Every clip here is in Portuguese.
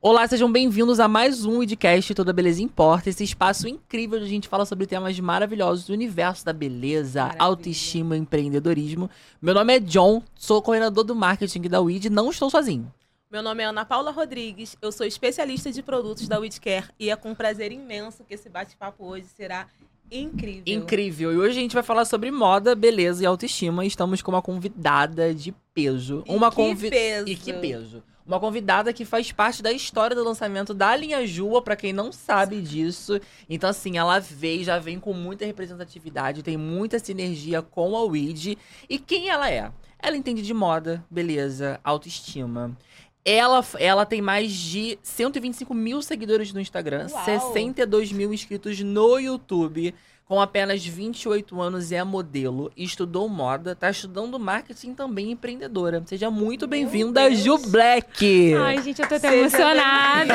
Olá, sejam bem-vindos a mais um Idcast Toda Beleza Importa, esse espaço incrível onde a gente fala sobre temas maravilhosos do universo da beleza, Maravilha. autoestima, empreendedorismo. Meu nome é John, sou coordenador do marketing da WID e não estou sozinho. Meu nome é Ana Paula Rodrigues, eu sou especialista de produtos da WeedCare e é com prazer imenso que esse bate-papo hoje será incrível. Incrível! E hoje a gente vai falar sobre moda, beleza e autoestima. E estamos com uma convidada de peso. E uma que convi- peso. E que peso. Uma convidada que faz parte da história do lançamento da linha Jua, pra quem não sabe disso. Então, assim, ela veio, já vem com muita representatividade, tem muita sinergia com a Weed. E quem ela é? Ela entende de moda, beleza, autoestima. Ela, ela tem mais de 125 mil seguidores no Instagram, Uau. 62 mil inscritos no YouTube. Com apenas 28 anos é modelo, estudou moda, tá estudando marketing também empreendedora. Seja muito bem-vinda. Ju Black! Ai, gente, eu tô até Seja emocionada.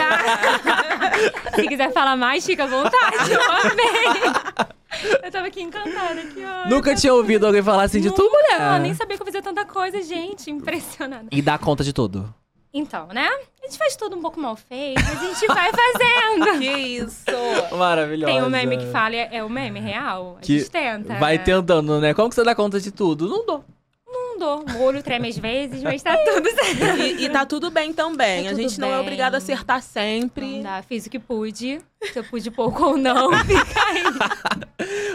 Se quiser falar mais, fica à vontade. Eu amei. Eu tava aqui encantada. Aqui, ó. Nunca tinha ouvido alguém falar assim de tu, mulher. Ah, nem sabia que eu fazia tanta coisa, gente. Impressionada. E dá conta de tudo. Então, né? A gente faz tudo um pouco mal feito, mas a gente vai fazendo. Que isso! Maravilhosa. Tem um meme que fala, é é o meme real. A Que gente tenta. Vai né? tentando, né? Como que você dá conta de tudo? Não dou. Não dou. O olho treme às vezes, mas tá tudo certo. E, e tá tudo bem também. Tá a gente tudo não é bem. obrigado a acertar Não sempre. dá, fiz o que pude. Se eu pude pouco ou não, fica aí.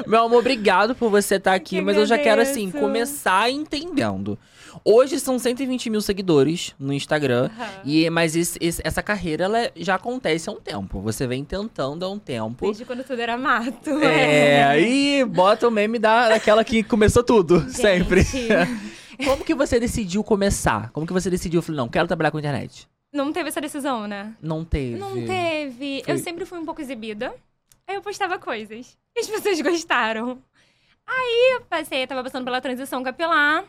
Meu amor, obrigado por você estar aqui, que mas eu já quero, assim, começar entendendo. Hoje são 120 mil seguidores no Instagram. Aham. E, mas esse- esse- essa carreira ela já acontece há um tempo. Você vem tentando há um tempo. Desde quando tudo era mato. É, aí bota o meme da, daquela que começou tudo, Gente, sempre. Como que você decidiu começar? Como que você decidiu? Falei, não, quero trabalhar com internet. Não teve essa decisão, né? Não teve. Não teve. Foi- Eu sempre fui um pouco exibida. Aí eu postava coisas. E as pessoas gostaram. Aí eu passei, tava passando pela transição capilar.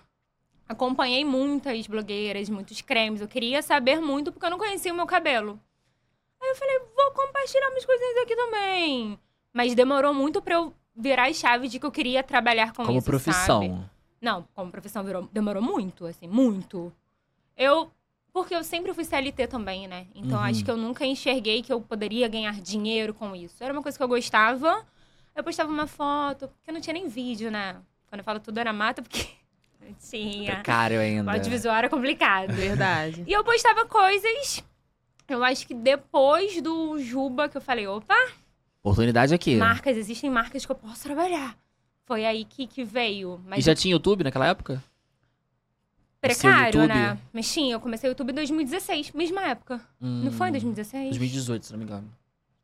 Acompanhei muitas blogueiras, muitos cremes. Eu queria saber muito porque eu não conhecia o meu cabelo. Aí eu falei, vou compartilhar umas coisinhas aqui também. Mas demorou muito pra eu virar a chave de que eu queria trabalhar com Como isso, profissão. sabe? Não, como profissão virou- demorou muito, assim, muito. Eu. Porque eu sempre fui CLT também, né? Então Uhum. acho que eu nunca enxerguei que eu poderia ganhar dinheiro com isso. Era uma coisa que eu gostava. Eu postava uma foto, porque não tinha nem vídeo, né? Quando eu falo tudo era mata, porque tinha. Precário ainda. O audiovisual era complicado. Verdade. E eu postava coisas. Eu acho que depois do Juba que eu falei, opa, Oportunidade aqui. marcas, existem marcas que eu posso trabalhar. Foi aí que, que veio. E Mas já tinha YouTube naquela época? precário, YouTube? né? Mas tinha, eu comecei o YouTube em 2016, mesma época. Não foi em Hum, 2016? 2018, se não me engano.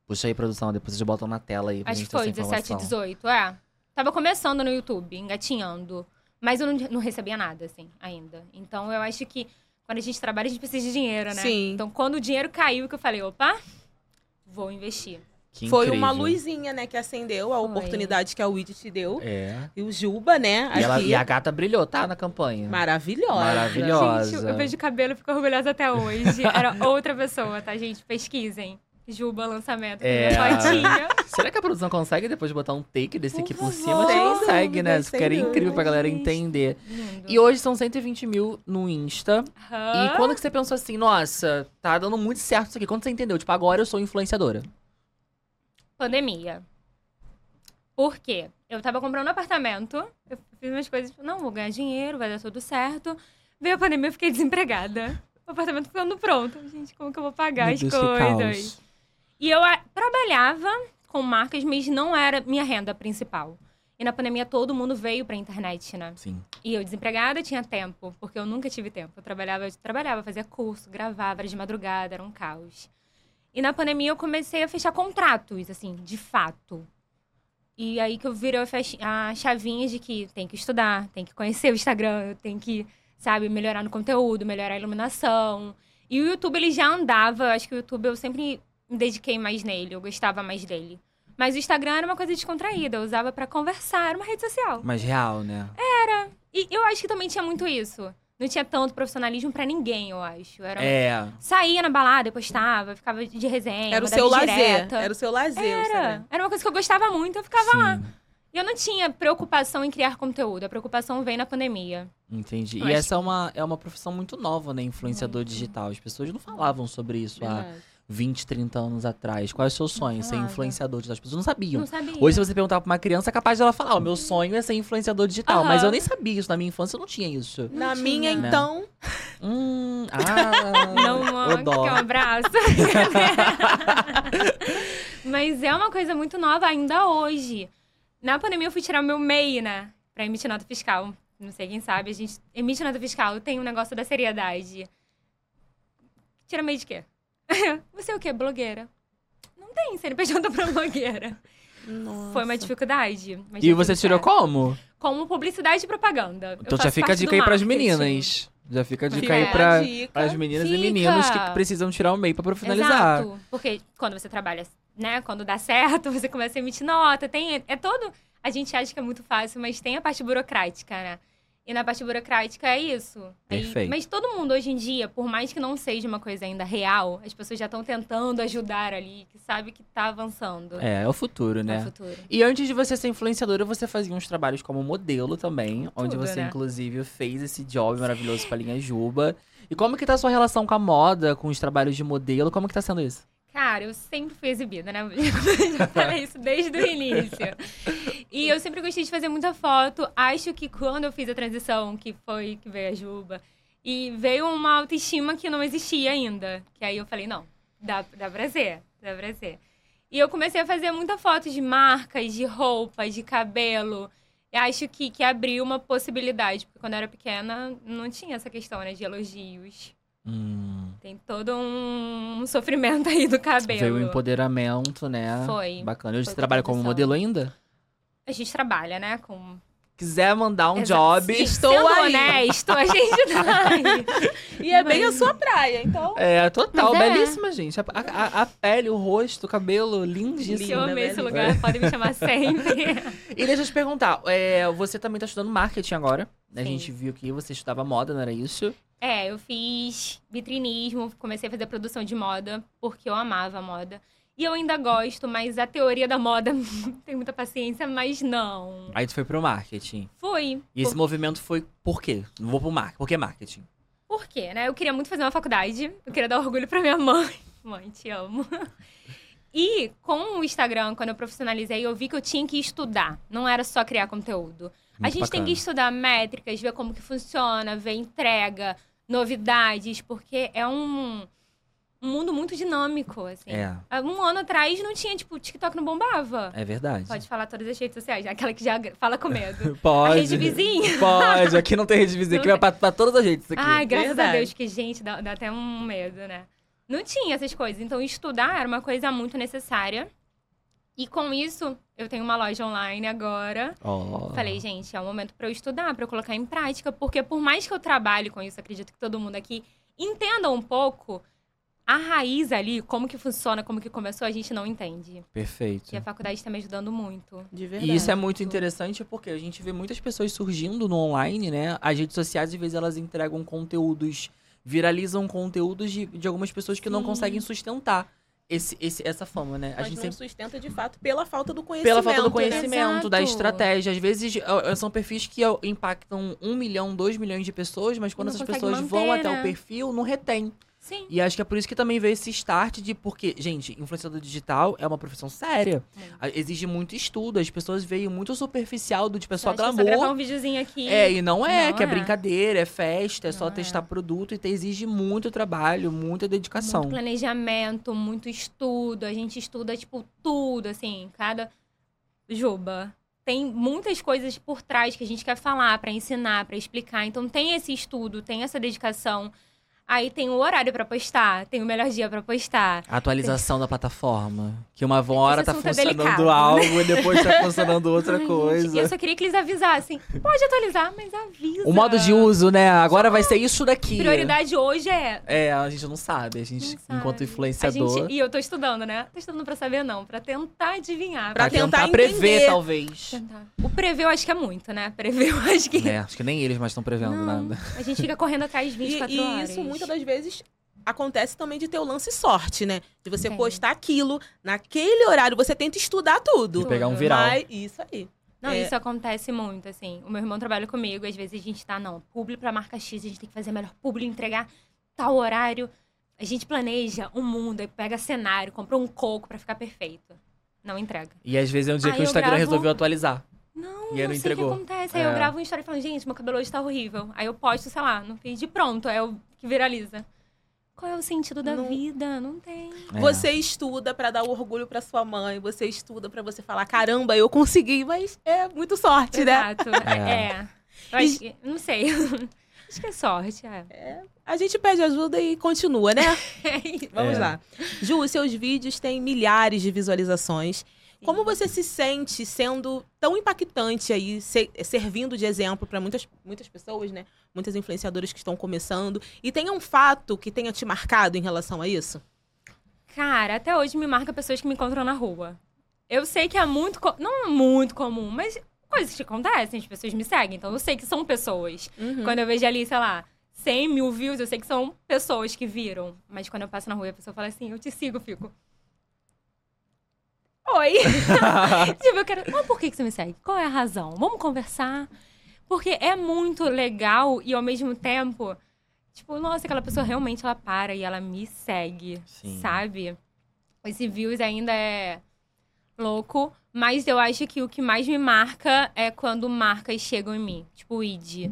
Puxa aí, produção, depois vocês botam na tela aí. pra Acho gente que foi, essa 17, informação. 18, é. Tava começando no YouTube, engatinhando. Mas eu não, não recebia nada, assim, ainda. Então eu acho que quando a gente trabalha, a gente precisa de dinheiro, né? Sim. Então quando o dinheiro caiu, que eu falei, opa, vou investir. Que Foi incrível. uma luzinha, né, que acendeu a Foi. oportunidade que a Weed te deu. É. E o Juba, né, E, ela- e a gata brilhou, tá? Na campanha. Maravilhosa. Maravilhosa. Gente, eu vejo o cabelo e fico orgulhosa até hoje. Era outra pessoa, tá, gente? Pesquisem. Juba lançamento, É. Será que a produção consegue depois botar um take desse Por aqui por cima? Que consegue, né? Isso ficaria incrível pra galera entender. Lindo. E hoje são 120 mil no Insta. Aham. E quando que você pensou assim, nossa, tá dando muito certo isso aqui? Quando você entendeu? Tipo, agora eu sou influenciadora. Pandemia. Por quê? Eu tava comprando um apartamento, eu fiz umas coisas, tipo, não, vou ganhar dinheiro, vai dar tudo certo. Veio a pandemia, eu fiquei desempregada. O apartamento ficando pronto. Gente, como que eu vou pagar Meu as Deus, que coisas? E eu ah, trabalhava com marcas, mas não era minha renda principal. E na pandemia todo mundo veio pra internet, né? Sim. E eu desempregada tinha tempo, porque eu nunca tive tempo. Eu trabalhava, eu trabalhava, fazia curso, gravava, era de madrugada, era um caos. E na pandemia eu comecei a fechar contratos, assim, de fato. E aí que eu virei a chavinha de que tem que estudar, tem que conhecer o Instagram, tem que, sabe, melhorar no conteúdo, melhorar a iluminação. E o YouTube, ele já andava, acho que o YouTube eu sempre me dediquei mais nele, eu gostava mais dele. Mas o Instagram era uma coisa descontraída, eu usava pra conversar, era uma rede social. Mas real, né? E eu acho que também tinha muito isso. Não tinha tanto profissionalismo pra ninguém, eu acho. Era... É. Saía na balada, eu postava, ficava de resenha. Era o seu lazer. direta. Era o seu lazer, Era. Era uma coisa que eu gostava muito, eu ficava lá. Sim. E eu não tinha preocupação em criar conteúdo. A preocupação veio na pandemia. Entendi. Eu E acho essa é uma, é uma profissão muito nova, né? Influenciador digital. As pessoas não falavam sobre isso há Verdade. 20, 30 anos atrás? Qual é o seu sonho? Ser influenciador digital? As pessoas não sabiam. Não sabia. Hoje, se você perguntar pra uma criança, é capaz dela falar: o meu sonho é ser influenciador digital. Aham. Mas eu nem sabia isso. Na minha infância eu não tinha isso. Na tinha. minha, Né? então, Hum, ah, Não, mano, dó. que um abraço. Mas é uma coisa muito nova ainda hoje. Na pandemia eu fui tirar meu MEI, né? Pra emitir nota fiscal. Não sei quem sabe, a gente emite nota fiscal, tem um negócio da seriedade. Tira MEI de quê? Você é o quê? Blogueira. Não tem CNPJ pra blogueira. Foi uma dificuldade. mas E você tudo tirou certo. como? Como publicidade e propaganda. Eu Então já faço fica a parte dica do aí pras marketing. meninas. Já fica a dica Fica aí a pra, dica. as meninas e Fica. meninos que precisam tirar o MEI pra profissionalizar. Exato. Porque quando você trabalha, né? Quando dá certo, você começa a emitir nota. Tem, é todo. A gente acha que é muito fácil, mas tem a parte burocrática, né? E na parte burocrática é isso. Perfeito. mas todo mundo hoje em dia, por mais que não seja uma coisa ainda real, as pessoas já estão tentando ajudar ali, que sabe que tá avançando. É, é o futuro, no né? futuro. E antes de você ser influenciadora, você fazia uns trabalhos como modelo também, onde Tudo, você né? inclusive fez esse job maravilhoso com a linha Juba. E como que tá a sua relação com a moda, com os trabalhos de modelo? Como que tá sendo isso? Cara, eu sempre fui exibida, né? Eu já falei isso desde o início. E eu sempre gostei de fazer muita foto. Acho que quando eu fiz a transição, que foi que veio a Juba, e veio uma autoestima que não existia ainda. Que aí eu falei, não, dá, dá pra ser, dá pra ser. E eu comecei a fazer muita foto de marcas, de roupas, de cabelo. E acho que, que abriu uma possibilidade, porque quando eu era pequena não tinha essa questão, né, de elogios. Hum, Tem todo um sofrimento aí do cabelo. veio o empoderamento, né? Foi. Bacana. Hoje Foi você trabalha como modelo ainda? A gente trabalha, né? Com. Quiser mandar um Exato. job. Estou Sendo aí. honesto, a gente tá aí. E é bem a sua praia, então. É, total, é. belíssima, gente. A, a- a pele, o rosto, o cabelo, lindíssimo. Eu amei esse né, lugar, podem me chamar sempre. E deixa eu te perguntar, é, você também tá estudando marketing agora? né? A Sim. gente viu que você estudava moda, não era isso? É, eu fiz vitrinismo, comecei a fazer produção de moda, porque eu amava a moda. E eu ainda gosto, mas a teoria da moda tem muita paciência, mas não. Aí tu foi pro marketing. Foi. E esse Por, movimento foi por quê? Não vou pro marketing. Por que marketing? por quê, né? Eu queria muito fazer uma faculdade, eu queria dar orgulho pra minha mãe. Mãe, te amo. E com o Instagram, quando eu profissionalizei, eu vi que eu tinha que estudar. Não era só criar conteúdo. a Muito gente tem bacana. que estudar métricas, ver como que funciona, ver entrega, novidades, porque é um, um mundo muito dinâmico, assim. É, Um ano atrás não tinha, tipo, o TikTok não bombava. é verdade. Pode falar todas as redes sociais, aquela que já fala com medo. Pode. A rede vizinha. Pode, aqui não tem rede vizinha, aqui vai pra, pra todas as redes. Aqui. Ai, graças a Verdade. Deus, que, gente, dá, dá até um medo, né? Não tinha essas coisas. Então, estudar era uma coisa muito necessária. E com isso, eu tenho uma loja online agora. Ó. Falei, gente, é o momento pra eu estudar, pra eu colocar em prática, porque por mais que eu trabalhe com isso, acredito que todo mundo aqui entenda um pouco a raiz ali, como que funciona, como que começou, a gente não entende. Perfeito. E a faculdade está me ajudando muito. De verdade. E isso é muito interessante porque a gente vê muitas pessoas surgindo no online, né? As redes sociais, às vezes, elas entregam conteúdos, viralizam conteúdos de, de algumas pessoas que não Sim. conseguem sustentar esse, esse, essa fama, né? A Mas gente não sempre sustenta de fato pela falta do conhecimento. pela falta do né? conhecimento, da Exato. estratégia. Às vezes são perfis que impactam um milhão, dois milhões de pessoas, mas quando essas pessoas vão manter, até né? o perfil, não retém. Sim. E acho que é por isso que também veio esse start de porque, gente, influenciador digital é uma profissão séria. A- Exige muito estudo. As pessoas veem muito superficial do tipo, é só Acho que só gravar glamour. um videozinho aqui. É, e não é, Não que é, é. brincadeira, é festa, é só Não é. testar produto e te exige muito trabalho, muita dedicação. Muito planejamento, muito estudo. A gente estuda, tipo, tudo, assim, cada. Juba. Tem muitas coisas por trás que a gente quer falar, pra ensinar, pra explicar. Então tem esse estudo, tem essa dedicação. Aí tem o horário pra postar, tem o melhor dia pra postar. A atualização da plataforma. Que uma hora tá é funcionando delicado. algo e depois tá funcionando outra Ai, coisa. Gente, eu só queria que eles avisassem. Pode atualizar, mas avisa. O modo de uso, né? Agora vai ser isso daqui. Prioridade hoje é É, a gente não sabe. A gente, sabe. enquanto A influenciador. gente- e eu tô estudando, né? Tô estudando pra saber, não. Pra tentar adivinhar. Pra Pra tentar, tentar prever, entender. talvez. tentar. O prever eu acho que é muito, né? Prever eu acho que. É, acho que nem eles mais estão prevendo Não, nada. A gente fica correndo atrás E, 24 e horas. isso muitas das vezes acontece também de ter o lance sorte, né? De você Tem. postar aquilo naquele horário, você tenta estudar tudo. De pegar um viral. Mas isso aí. Não, É. isso acontece muito, assim. O meu irmão trabalha comigo, às vezes a gente tá, não, publi pra marca X, a gente tem que fazer melhor publi, entregar tal horário. A gente planeja um mundo, aí pega cenário, compra um coco pra ficar perfeito. Não entrega. E às vezes é um dia Aí que o eu Instagram gravo- resolveu atualizar. Não, E aí não não sei entregou. o que acontece. Aí É. eu gravo uma história e falo, gente, meu cabelo hoje tá horrível. Aí eu posto, sei lá, no feed pronto, é o que viraliza. Qual é o sentido da Não- vida? Não tem. É. Você estuda pra dar orgulho pra sua mãe, você estuda pra você falar, caramba, eu consegui, mas é muito sorte, né? Exato. É. É. Que, não sei. acho que é sorte, é. A gente pede ajuda e continua, né? Vamos É. lá. Ju, seus vídeos têm milhares de visualizações. Como você se sente sendo tão impactante aí, se- servindo de exemplo para muitas, muitas pessoas, né? Muitas influenciadoras que estão começando. E tem um fato que tenha te marcado em relação a isso? Cara, até hoje me marca pessoas que me encontram na rua. Eu sei que é muito. Não é muito comum, mas coisas que acontecem, as pessoas me seguem. Então eu sei que são pessoas. Uhum. Quando eu vejo ali, sei lá, 100 mil views, eu sei que são pessoas que viram. Mas quando eu passo na rua e a pessoa fala assim, eu te sigo, fico. Oi! tipo, eu quero. Mas por que que você me segue? Qual é a razão? Vamos conversar. Porque é muito legal e ao mesmo tempo, tipo, nossa, aquela pessoa realmente ela para e ela me segue, Sim. sabe? Esse views ainda é louco, mas eu acho que o que mais me marca é quando marcas chegam em mim, tipo o ID.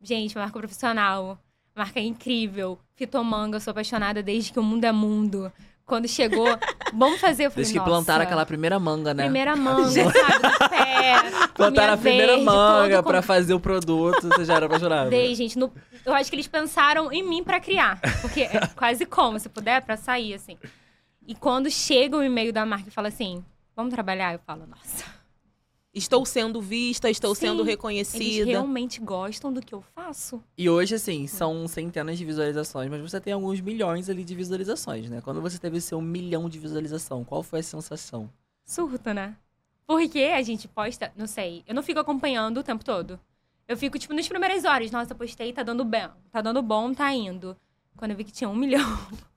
Gente, marca profissional, marca incrível, Fitomanga, eu sou apaixonada desde que o mundo é mundo. Quando chegou, vamos fazer, eu falei, Desde que plantaram "Nossa, aquela primeira manga, né? Primeira manga, sabe, pé. Plantaram a primeira verde, manga pra com- fazer o produto, você já era apaixonado. Dei, gente. no- Eu acho que eles pensaram em mim pra criar. Porque é quase como, se puder, pra sair, assim. E quando chega o e-mail da marca e fala assim, vamos trabalhar? Eu falo, nossa. Estou sendo vista, estou Sim, sendo Eles reconhecida. realmente gostam do que eu faço? E hoje, assim, são centenas de visualizações, mas você tem alguns milhões ali de visualizações, né? Quando você teve seu milhão de visualização, qual foi a sensação? Surto, né? Porque a gente posta, não sei, eu não fico acompanhando o tempo todo. Eu fico, tipo, nas primeiras horas. Nossa, postei, tá dando bem. Tá dando bom, tá indo. Quando eu vi que tinha um milhão.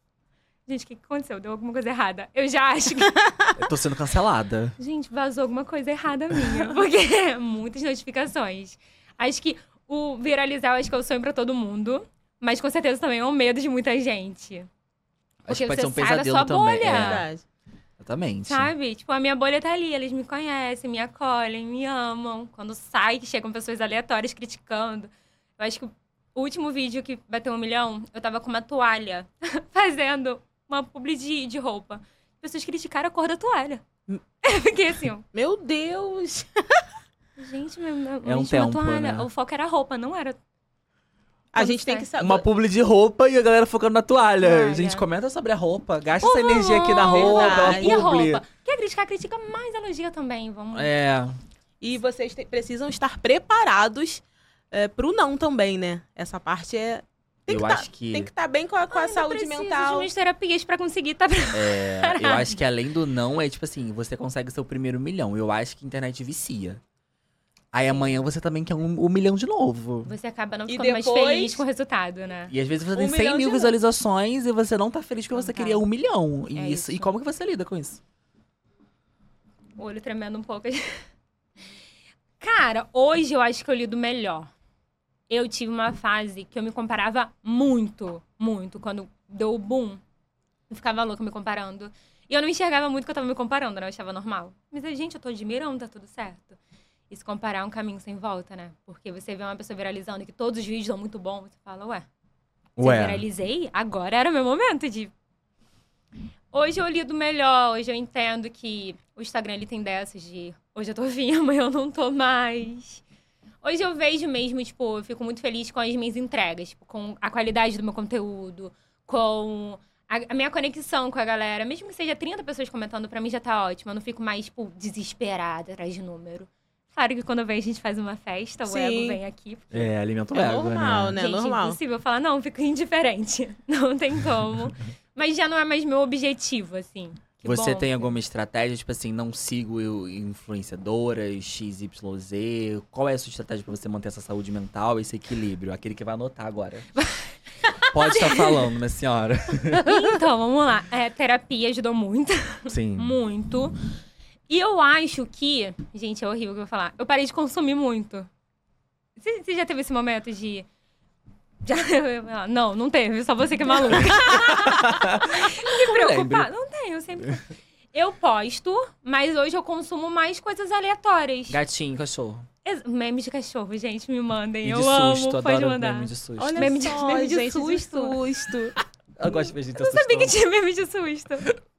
Gente, o que, que aconteceu? Deu alguma coisa errada. Eu já acho que. Eu tô sendo cancelada. Gente, vazou alguma coisa errada minha. Porque muitas notificações. Acho que o viralizar, eu acho que é o sonho pra todo mundo. Mas com certeza também é um medo de muita gente. Acho que Porque pode ser um você sai da pesadelo sua também. bolha. É, Verdade. exatamente. Sabe? Tipo, a minha bolha tá ali, eles me conhecem, me acolhem, me amam. Quando sai, que chegam pessoas aleatórias criticando. Eu acho que o último vídeo que bateu um milhão, eu tava com uma toalha fazendo uma publi de, de roupa. Pessoas criticaram a cor da toalha. Eu fiquei assim, ó. Meu Deus! Gente, meu, meu, É um gente, uma tempo, toalha. né? O foco era a roupa, não era. A gente tem que saber. Uma publi de roupa e a galera focando na toalha. Toalha. Gente, comenta sobre a roupa. Gasta Por essa energia aqui na roupa, Verdade. E a roupa? Quer criticar, critica mais elogia também. Vamos. É. E vocês te- precisam estar preparados é, pro não também, né? Essa parte é. Tem Eu que tá- acho que- Tem que estar bem com a, com a Ai, não saúde preciso mental. de minhas terapias pra conseguir tá estar. É, eu acho que além do não, é tipo assim, você consegue seu primeiro milhão. Eu acho que a internet vicia. Aí amanhã você também quer um, um milhão de novo. Você acaba não E ficando mais depois- feliz com o resultado, né? E às vezes você Um tem 100 milhão mil visualizações e você não tá feliz porque Não você tá. queria um milhão. E, É isso, e isso. como que você lida com isso? O olho tremendo um pouco. Cara, hoje eu acho que eu lido melhor. Eu tive uma fase que eu me comparava muito, muito. Quando deu o boom, eu ficava louca me comparando. E eu não enxergava muito que eu tava me comparando, né? Eu achava normal. Mas, gente, eu tô admirando, tá tudo certo. E se comparar é um caminho sem volta, né? Porque você vê uma pessoa viralizando e que todos os vídeos são muito bons, você fala, ué, se eu viralizei, agora era o meu momento de. Hoje eu lido melhor, hoje eu entendo que o Instagram ele tem dessas de hoje eu tô vindo, amanhã eu não tô mais. Hoje eu vejo mesmo, tipo, eu fico muito feliz com as minhas entregas, tipo, com a qualidade do meu conteúdo, com a, a minha conexão com a galera. Mesmo que seja 30 pessoas comentando, pra mim já tá ótimo. Eu não fico mais, tipo, desesperada atrás de número. Claro que quando vem a gente faz uma festa, o Sim. ego vem aqui. É, alimenta o É ego, normal, né? né? Gente, normal. impossível falar, não, fico indiferente. Não tem como. Mas já não é mais meu objetivo, assim. Que Você bom. tem alguma estratégia, tipo assim, não sigo influenciadoras, XYZ? Qual é a sua estratégia pra você manter essa saúde mental, esse equilíbrio? Aquele que vai anotar agora. Pode estar falando, minha senhora. Então, vamos lá. É, terapia ajudou muito, Sim. muito. E eu acho que. Gente, é horrível o que eu vou falar. Eu parei de consumir muito. Você você já teve esse momento de. Já, não, não teve, só você que é maluca. Me preocupar. Não tem, eu sempre. Eu posto, mas hoje eu consumo mais coisas aleatórias. Gatinho, cachorro. Ex- Meme de cachorro, gente, me mandem. E eu de amo, susto, pode adoro mandar. meme de susto. Olha Meme de- só, meme de gente, susto. susto. Eu gosto de ver gente Eu sabia que tinha meme de susto.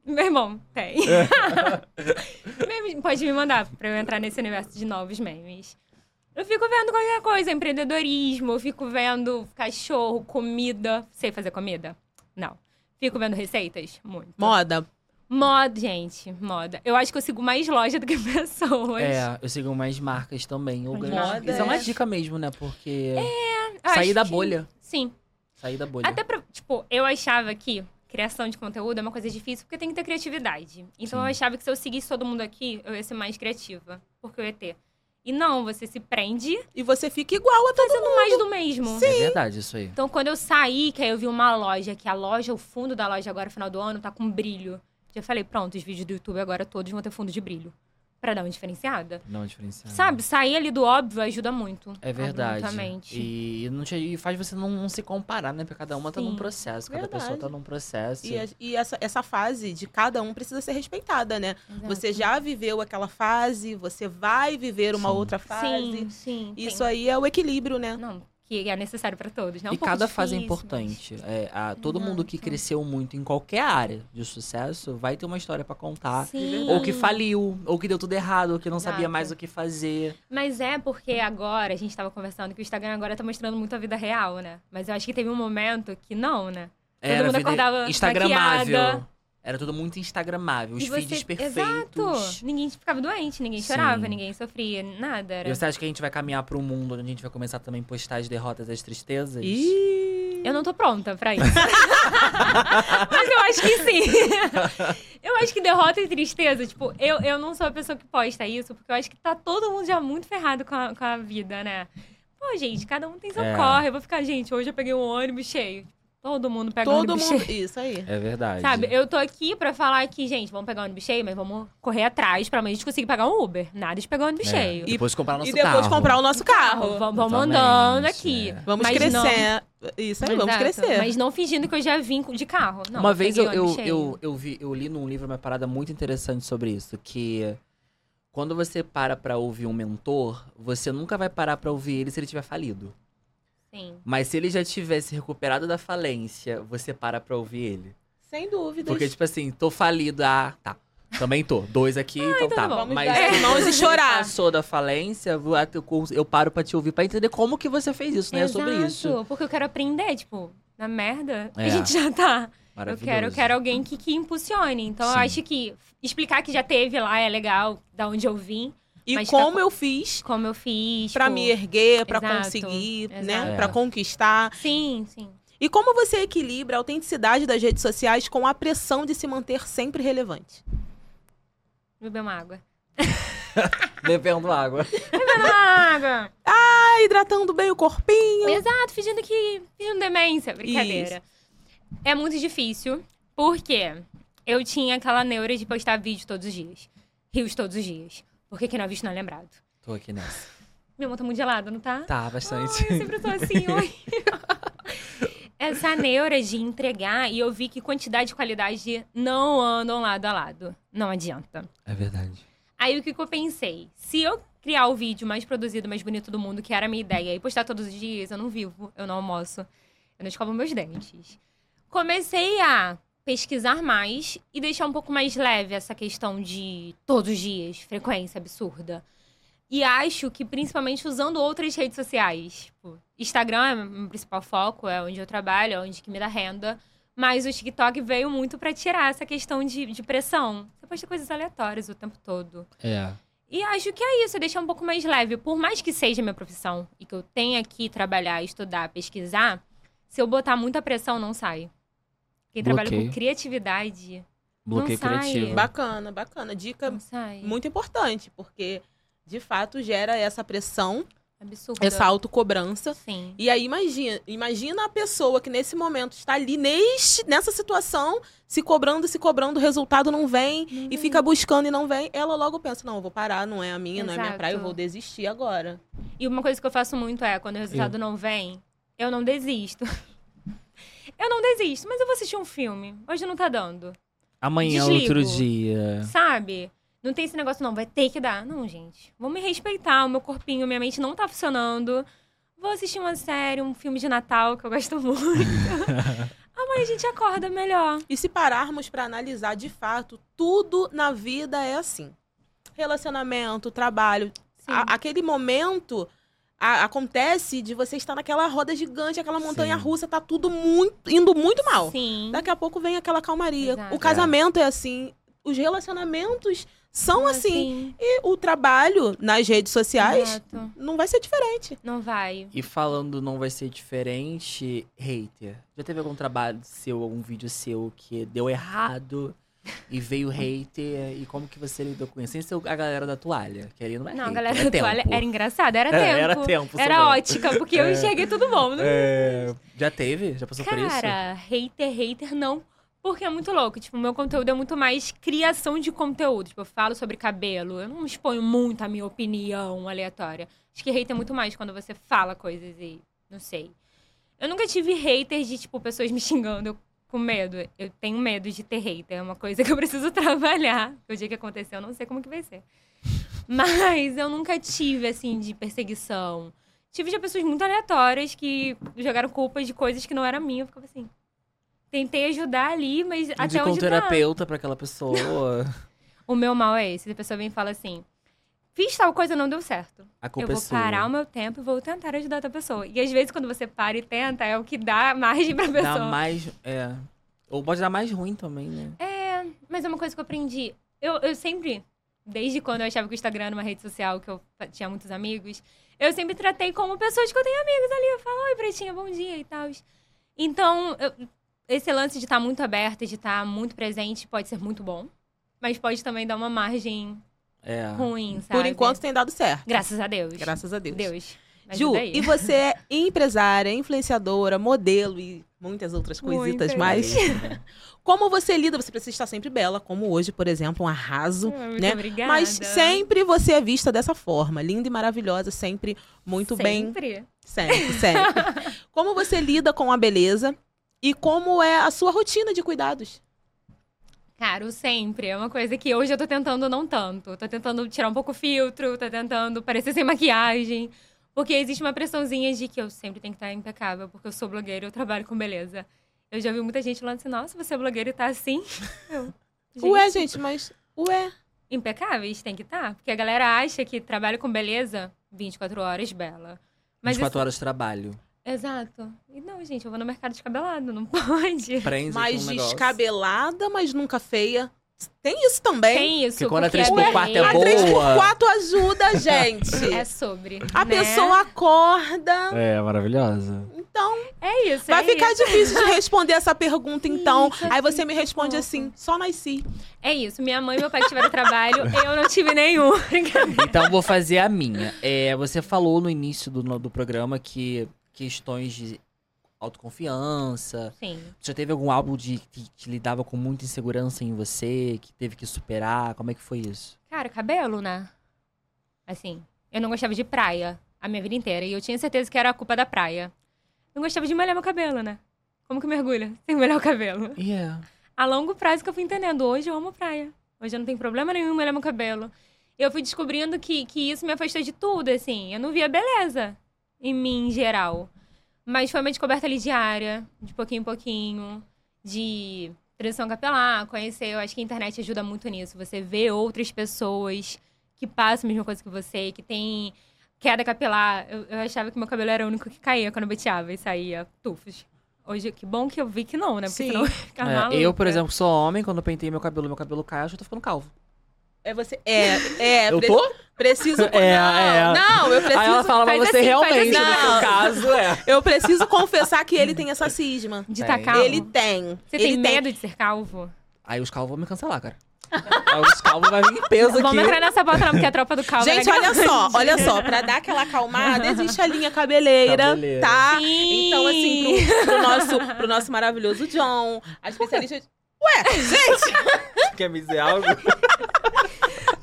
Meu irmão, tem. Meme- pode me mandar pra eu entrar nesse universo de novos memes. Eu fico vendo qualquer coisa, empreendedorismo, eu fico vendo cachorro, comida. Sei fazer comida? Não. Fico vendo receitas? Muito. Moda. Moda, gente, moda. Eu acho que eu sigo mais loja do que pessoas. É, eu sigo mais marcas também. Eu ganho- Moda Isso é uma é- dica mesmo, né? Porque Eu sair da que- bolha. Sim. Sair da bolha. Até pra, tipo, eu achava que criação de conteúdo é uma coisa difícil porque tem que ter criatividade. Então Sim. eu achava que se eu seguisse todo mundo aqui, eu ia ser mais criativa. Porque eu ia ter. E não, você se prende E você fica igual a todo fazendo mais do mesmo. É verdade isso aí. Então, quando eu saí, que aí eu vi uma loja, que a loja, o fundo da loja agora, final do ano, tá com brilho. Já falei, pronto, os vídeos do YouTube agora todos vão ter fundo de brilho. Pra dar uma diferenciada. Não diferenciado. Sabe, sair ali do óbvio ajuda muito. É verdade. E, não te, e faz você não, não se comparar, né? Porque cada uma tá Sim. num processo. Cada Verdade. pessoa tá num processo. E, a- e essa, essa fase de cada um precisa ser respeitada, né? Exato. Você já viveu aquela fase, você vai viver uma Sim. outra fase. Sim, sim. Isso tem- aí é o equilíbrio, né? Não, que é necessário pra todos. Não é um e pouco cada fase é difícil, importante. É, a- todo mundo que cresceu muito em qualquer área de sucesso vai ter uma história pra mas- contar. Sim. Ou que faliu, ou que deu tudo errado, ou que não sabia Exato. mais o que fazer. Mas é porque agora, a gente tava conversando que o Instagram agora tá mostrando muito a vida real, né? Mas eu acho que teve um momento que não, né? Era mundo acordava Instagramável. maquiada. Era tudo muito Instagramável. Os E você- feeds perfeitos. Exato. Ninguém ficava doente, ninguém chorava, Sim. ninguém sofria, nada. Era... E você acha que a gente vai caminhar pra um mundo onde a gente vai começar também a postar as derrotas e as tristezas? Ih, Eu não tô pronta pra isso. Mas eu acho que sim. eu acho que derrota e tristeza, tipo, eu, eu não sou a pessoa que posta isso, porque eu acho que tá todo mundo já muito ferrado com a, com a vida, né? Pô, gente, cada um tem seu É. corre. Eu vou ficar, gente, hoje eu peguei um ônibus cheio. Todo mundo pega um todo ônibus mundo. cheio. Isso aí. É verdade. Sabe, eu tô aqui pra falar que, gente, vamos pegar um ônibus cheio, mas vamos correr atrás pra a gente conseguir pegar um Uber. Nada de pegar um ônibus É. cheio. E depois comprar nosso e depois carro. comprar o nosso carro. Vamos, vamos andando aqui. é. Vamos Mas não- crescer. Isso aí, vamos Exato, crescer. Mas não fingindo que eu já vim de carro. Não, uma vez eu, eu, eu, eu, vi, eu li num livro uma parada muito interessante sobre isso, que quando você para pra ouvir um mentor, você nunca vai parar pra ouvir ele se ele tiver falido. Sim. Mas se ele já tivesse recuperado da falência, você para pra ouvir ele. Sem dúvidas. Porque, tipo assim, tô falido, ah, tá. Também tô. Dois aqui, então então tá. tá bom. Mas mãos e se chorar. passou da falência, eu- eu paro pra te ouvir pra entender como que você fez isso, né? É sobre isso. Exato, Porque eu quero aprender, tipo, na merda, É. a gente já tá. Eu Maravilhoso. quero, eu quero alguém que, que impulsione. Então eu Sim. acho que explicar que já teve lá é legal, da onde eu vim, E Mas como pra- eu fiz como eu fiz. pra tipo, me erguer, pra Exato, conseguir, exato. né? É. Pra conquistar. Sim, sim. E como você equilibra a autenticidade das redes sociais com a pressão de se manter sempre relevante? Beber uma água. Bebendo água. Beber uma água! Tá hidratando bem o corpinho. Exato, fingindo que. fingindo demência. Brincadeira. É muito difícil, porque eu tinha aquela neura de postar vídeo todos os dias. Rios todos os dias. Porque quem não é visto não é lembrado. Tô aqui nessa. Minha mão tá muito gelada, não tá? Tá, Ai, bastante. eu sempre tô assim, oi. Essa neura de entregar, e eu vi que quantidade e qualidade não andam lado a lado. Não adianta. É verdade. Aí o que, que eu pensei? Se eu criar o vídeo mais produzido, mais bonito do mundo, que era a minha ideia, e postar todos os dias, eu não vivo, eu não almoço, eu não escovo meus dentes. Comecei a pesquisar mais e deixar um pouco mais leve essa questão de todos os dias, frequência absurda. E acho que principalmente usando outras redes sociais. Tipo, Instagram é o meu principal foco, é onde eu trabalho, é onde que me dá renda. Mas o TikTok veio muito pra tirar essa questão de, de pressão. Você posta coisas aleatórias o tempo todo. É. E acho que é isso, é deixar um pouco mais leve. Por mais que seja minha profissão e que eu tenha que trabalhar, estudar, pesquisar, se eu botar muita pressão, não sai. Quem trabalha Bloqueio. com criatividade, Bloqueio sai. criativo. Bacana, bacana. Dica não sai. muito importante, porque de fato gera essa pressão, Absurdo. essa autocobrança. Sim. E aí imagina, imagina a pessoa que nesse momento está ali neste, nessa situação, se cobrando, se cobrando, o resultado não vem e fica buscando e não vem, ela logo pensa, não, eu vou parar, não é a minha, não é a minha Exato. praia, eu vou desistir agora. E uma coisa que eu faço muito é, quando o resultado não vem, eu não desisto. eu não desisto, mas eu vou assistir um filme. Hoje não tá dando. Amanhã, Desligo. outro dia. Sabe? Não tem esse negócio, não, vai ter que dar. Não, gente. Vou me respeitar, o meu corpinho, minha mente não tá funcionando. Vou assistir uma série, um filme de Natal, que eu gosto muito. Amanhã a gente acorda melhor. E se pararmos pra analisar de fato, tudo na vida é assim. Relacionamento, trabalho, a- aquele momento a- acontece de você estar naquela roda gigante, aquela montanha Sim. russa, tá tudo muito indo muito mal. Sim. Daqui a pouco vem aquela calmaria. Exato. O casamento é assim, os relacionamentos são assim. E o trabalho nas redes sociais Exato. não vai ser diferente. Não vai. E falando não vai ser diferente, hater. Já teve algum trabalho seu, algum vídeo seu que deu errado e veio hater? E como que você lidou com isso? Sem ser a galera da toalha, que ali não é Não, a hater, galera é da tempo. toalha era engraçado, era tempo. era tempo, Era ótica, porque eu É. enxerguei tudo bom. Não- É, já teve? Já passou por isso? Cara, hater, hater não. Porque é muito louco. Tipo, meu conteúdo é muito mais criação de conteúdo. Tipo, eu falo sobre cabelo. Eu não exponho muito a minha opinião aleatória. Acho que hater é muito mais quando você fala coisas e. Não sei. Eu nunca tive haters de, tipo, pessoas me xingando. Eu com medo. Eu tenho medo de ter hater. É uma coisa que eu preciso trabalhar. O dia que aconteceu, eu não sei como que vai ser. Mas eu nunca tive, assim, de perseguição. Tive de pessoas muito aleatórias que jogaram culpa de coisas que não era minha. Eu ficava assim. Tentei ajudar ali, mas até Indica um onde tá. terapeuta pra aquela pessoa. O meu mal é esse. A pessoa vem e fala assim: fiz tal coisa, não deu certo. A Eu culpa é vou parar o meu tempo e vou tentar ajudar outra pessoa. E às vezes, quando você para e tenta, é o que dá margem pra pessoa. Dá mais. É. Ou pode dar mais ruim também, né? É, mas é uma coisa que eu aprendi. Eu, eu sempre, desde quando eu achava que o Instagram era uma rede social, que eu tinha muitos amigos, eu sempre tratei como pessoas que eu tenho amigos ali. Eu falo, oi, Pretinha, bom dia e tal. Então, eu- esse lance de estar muito aberta, de estar muito presente, pode ser muito bom. Mas pode também dar uma margem É. ruim, sabe? Por enquanto tem dado certo. Graças a Deus. Graças a Deus. Deus. Ju, e você é empresária, influenciadora, modelo e muitas outras coisitas mais. Como você lida? Você precisa estar sempre bela, como hoje, por exemplo, um arraso, Ah, Muito né? obrigada. Mas sempre você é vista dessa forma, linda e maravilhosa, sempre muito bem. Sempre. Sempre, sempre. como você lida com a beleza e como é a sua rotina de cuidados? Cara, o sempre. É uma coisa que hoje eu tô tentando não tanto. Tô tentando tirar um pouco o filtro, tô tentando parecer sem maquiagem. Porque existe uma pressãozinha de que eu sempre tenho que estar impecável, porque eu sou blogueira e eu trabalho com beleza. Eu já vi muita gente falando assim, nossa, você é blogueira e tá assim. Eu, Ué, gente, mas. Ué. Impecáveis, tem que estar. Porque a galera acha que trabalho com beleza, 24 horas, bela. Mas 24 horas de trabalho. Isso- Exato. E não, gente, eu vou no mercado descabelado, não pode. Prende Mais com um descabelada, mas nunca feia. Tem isso também. Tem isso. Porque quando a porque 3x4 é A boa. 3x4 ajuda, gente. É sobre. A né? pessoa acorda. É, maravilhosa. Então, É isso. vai é ficar isso. difícil de responder essa pergunta, então. Fica Aí você me responde fofo. assim: só nasci. É isso. Minha mãe e meu pai tiveram trabalho, eu não tive nenhum. Então vou fazer a minha. É, você falou no início do, do programa que questões de autoconfiança. Sim. Já teve algum álbum de que, que lidava com muita insegurança em você, que teve que superar? Como é que foi isso? Cara, cabelo, né? Assim, eu não gostava de praia a minha vida inteira. E eu tinha certeza que era a culpa da praia. Não gostava de molhar meu cabelo, né? Como que mergulha sem molhar o cabelo? Yeah. A longo prazo que eu fui entendendo. Hoje eu amo praia. Hoje eu não tenho problema nenhum em molhar meu cabelo. Eu fui descobrindo que, que isso me afastou de tudo, assim. Eu não via beleza em mim, em geral. Mas foi uma descoberta ali diária, de pouquinho em pouquinho, de transição capilar, conhecer. Eu acho que a internet ajuda muito nisso. Você vê outras pessoas que passam a mesma coisa que você, que tem queda capilar. Eu, eu achava que meu cabelo era o único que caía quando eu penteava e saía tufos. Hoje, que bom que eu vi que não, né? Porque Sim. senão eu É, eu, por exemplo, sou homem, quando eu pentei meu cabelo, meu cabelo cai, eu já tô ficando calvo. É você. É, é. eu pre- tô? Preciso. É, não, é. não, eu preciso. Aí ela fala, mas você assim, realmente, assim. no seu Não. caso, é. Eu preciso confessar que ele tem essa cisma. De Tem. tá calvo. Ele tem. Você ele tem medo de ser calvo? Aí os calvos vão me cancelar, cara. Aí os calvos vão vir em peso aqui. Vamos entrar nessa bota não, porque a tropa do calvo Gente, é olha grande. só, olha só, pra dar aquela acalmada, existe a linha cabeleira, Cabeleira. tá? Sim. Então, assim, pro, pro nosso, pro nosso maravilhoso John, a especialista. Ué, gente! Quer me dizer algo?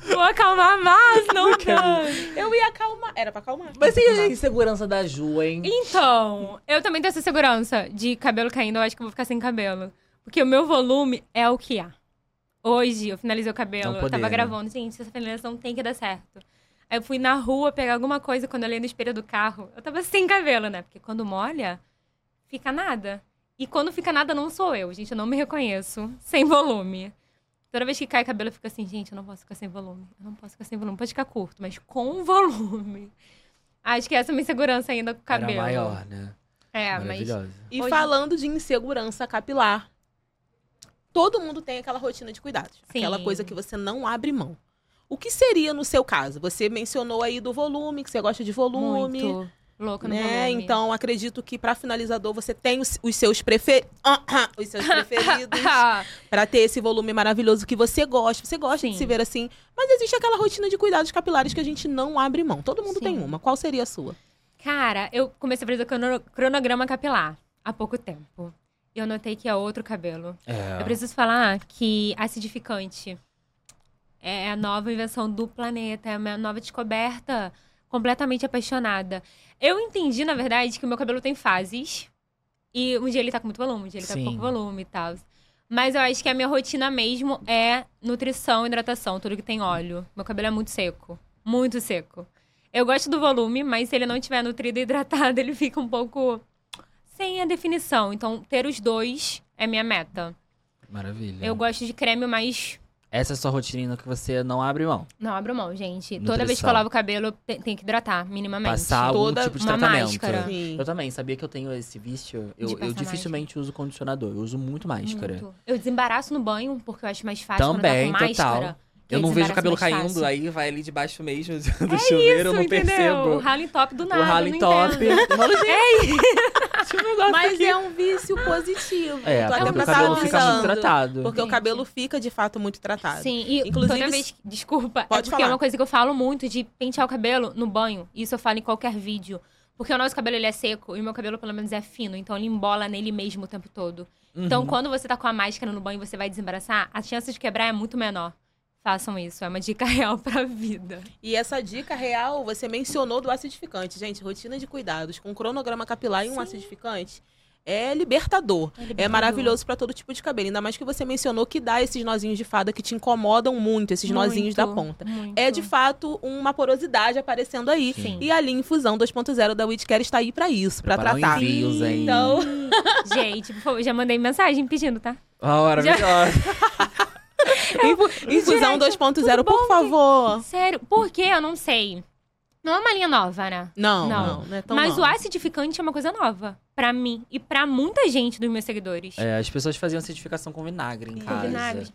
Vou acalmar mais, não dá. Eu ia acalmar. Era pra acalmar. Mas e a insegurança da Ju, hein? Então, eu também tenho essa segurança de cabelo caindo, eu acho que eu vou ficar sem cabelo. Porque o meu volume é o que há. Hoje eu finalizei o cabelo, Não eu tava poder, né? gravando, gente, essa finalização tem que dar certo. Aí eu fui na rua pegar alguma coisa quando eu olhei no espelho do carro. Eu tava sem cabelo, né? Porque quando molha, fica nada. E quando fica nada, não sou eu, gente. Eu não me reconheço sem volume. Toda vez que cai cabelo, eu fico assim, gente, eu não posso ficar sem volume. Eu não posso ficar sem volume. Pode ficar curto, mas com volume. Acho que essa é a minha insegurança ainda com o cabelo. Era maior, né? É, mas. Maravilhosa. E Hoje- falando de insegurança capilar, todo mundo tem aquela rotina de cuidados. Sim. Aquela coisa que você não abre mão. O que seria no seu caso? Você mencionou aí do volume, que você gosta de volume. Muito louca no Né? volume. Então, acredito que para finalizador você tem os, os seus prefer... os seus preferidos para ter esse volume maravilhoso que você gosta. Você gosta de Sim. se ver assim, mas existe aquela rotina de cuidados capilares que a gente não abre mão. Todo mundo tem Sim. uma. Qual seria a sua? Cara, eu comecei a fazer o crono- cronograma capilar há pouco tempo. E eu notei que é outro cabelo. É. Eu preciso falar que acidificante é a nova invenção do planeta, é a minha nova descoberta. Completamente apaixonada. Eu entendi, na verdade, que o meu cabelo tem fases. E um dia ele tá com muito volume, um dia ele tá com pouco volume e tal. Mas eu acho que a minha rotina mesmo é nutrição, hidratação, tudo que tem óleo. Meu cabelo é muito seco. Muito seco. Eu gosto do volume, mas se ele não estiver nutrido e hidratado, ele fica um pouco sem a definição. Então, ter os dois é minha meta. Maravilha. Eu gosto de creme, mas Essa é a sua rotina que você não abre mão. não abro mão, gente. Toda vez que Nutrição. eu lavo o cabelo, eu te- tenho que hidratar, minimamente. Passar algum Toda tipo de uma tratamento. máscara. Sim. Eu também, sabia que eu tenho esse vício? Eu, eu dificilmente uso condicionador, eu uso muito máscara. Muito. Eu desembaraço no banho, porque eu acho mais fácil Também, quando tá com total. máscara. que Eu não vejo o cabelo caindo, fácil. aí vai ali debaixo mesmo do É chuveiro, eu não Isso, entendeu? percebo. O ralo em top do nada. o não top. gente, tinha um Mas aqui. é um vício positivo. É, porque até o cabelo fica muito tratado. Porque o Gente. cabelo fica, de fato, muito tratado. Sim, e Inclusive, toda vez... Desculpa, Pode é porque falar. é uma coisa que eu falo muito, de pentear o cabelo no banho. Isso eu falo em qualquer vídeo. Porque o nosso cabelo, ele é seco, e o meu cabelo, pelo menos, é fino. Então, ele embola nele mesmo o tempo todo. Então, Uhum. quando você tá com a máscara no banho e você vai desembaraçar, a chance de quebrar é muito menor. Façam isso, é uma dica real pra vida. E essa dica real, você mencionou do acidificante. Gente, rotina de cuidados com cronograma capilar e um acidificante é libertador. É, libertador. maravilhoso pra todo tipo de cabelo. Ainda mais que você mencionou que dá esses nozinhos de fada que te incomodam muito, esses nozinhos da Muito, ponta. muito. É de fato uma porosidade aparecendo aí. Sim. E a linha Infusão 2.0 da Witcare está aí pra isso, um tratar. envios aí. Então, Gente, por favor, já mandei mensagem pedindo, tá? Ah, maravilhosa. infu- Infusão Gente, 2.0, tudo por favor. Sério, por quê? Eu não sei. Não é uma linha nova, né? Não, Não. não, não é Mas não. o acidificante é uma coisa nova. Pra mim e pra muita gente dos meus seguidores. É, as pessoas faziam acidificação com vinagre em Com casa. vinagre.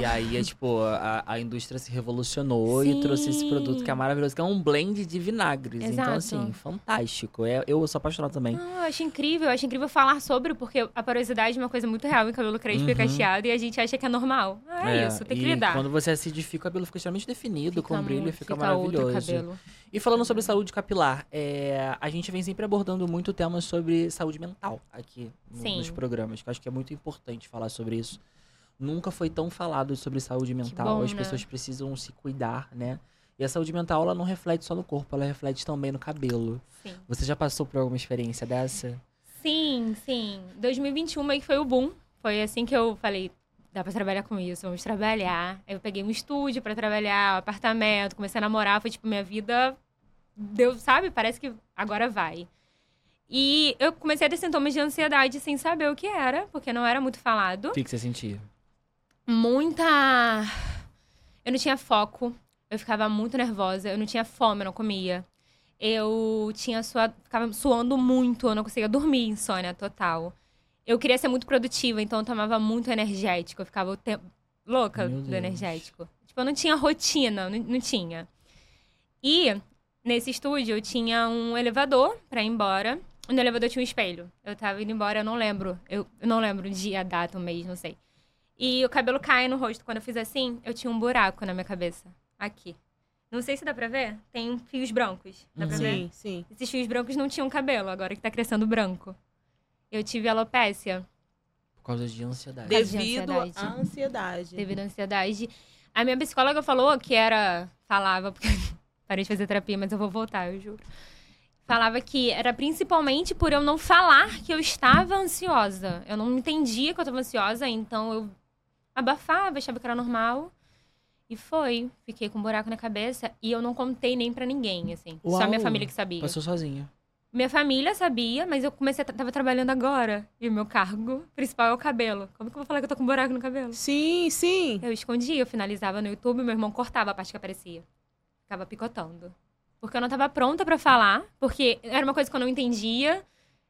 E aí, é, tipo, a, a indústria se revolucionou e Sim. trouxe esse produto que é maravilhoso, que é um blend de vinagres. Então, Exato. assim, fantástico. É, eu sou apaixonado também. Ah, eu acho incrível, eu acho incrível falar sobre, porque a porosidade é uma coisa muito real em cabelo crespo e Uhum. cacheado e a gente acha que é normal. Ah, é, isso, tem que e lidar. quando você acidifica, o cabelo fica extremamente definido, com brilho, muito- fica, outro maravilhoso. cabelo. E falando sobre saúde capilar, é, a gente vem sempre abordando muito temas sobre saúde mental aqui no- nos programas, que eu acho que é muito importante falar sobre isso. Nunca foi tão falado sobre saúde mental. bom, As né? pessoas precisam se cuidar, né? E a saúde mental, ela não reflete só no corpo, ela reflete também no cabelo. Sim. Você já passou por alguma experiência dessa? Sim, sim. 2021 meio que foi o boom. Foi assim que eu falei, dá pra trabalhar com isso, vamos trabalhar. Aí eu peguei um estúdio pra trabalhar, um apartamento, comecei a namorar, foi tipo, minha vida deu, sabe? Parece que agora vai. E eu comecei a ter sintomas de ansiedade sem saber o que era, porque não era muito falado. O que, que você sentia? muita. Eu não tinha foco. Eu ficava muito nervosa. Eu não tinha fome, eu não comia. Eu tinha suado, ficava suando muito, eu não conseguia dormir, insônia total. Eu queria ser muito produtiva, então eu tomava muito energético. Eu ficava o tempo louca do energético. Tipo, eu não tinha rotina, não, não tinha. E nesse estúdio eu tinha um elevador pra ir embora. No elevador tinha um espelho. Eu tava indo embora, eu não lembro. Eu, eu não lembro o dia, a data, o mês, não sei. E o cabelo cai no rosto. Quando eu fiz assim, eu tinha um buraco na minha cabeça. Aqui. Não sei se dá pra ver. Tem fios brancos. Dá pra Uhum. ver? Sim, sim. Esses fios brancos não tinham cabelo, agora que tá crescendo branco. Eu tive alopécia Por causa de ansiedade. Devido ansiedade. à ansiedade. devido à ansiedade. A minha psicóloga falou que era. Falava, porque parei de fazer terapia, mas eu vou voltar, eu juro. Falava que era principalmente por eu não falar que eu estava ansiosa. Eu não entendia que eu estava ansiosa, então eu abafava, achava que era normal. E foi. Fiquei com um buraco na cabeça e eu não contei nem pra ninguém, assim. Só Uau. minha família que sabia. Passou sozinha. Minha família sabia, mas eu comecei tava trabalhando agora. E o meu cargo principal é o cabelo. Como que eu vou falar que eu tô com um buraco no cabelo? Sim, sim. Eu escondia, eu finalizava no YouTube, meu irmão cortava a parte que aparecia. Ficava picotando. Porque eu não tava pronta pra falar, porque era uma coisa que eu não entendia,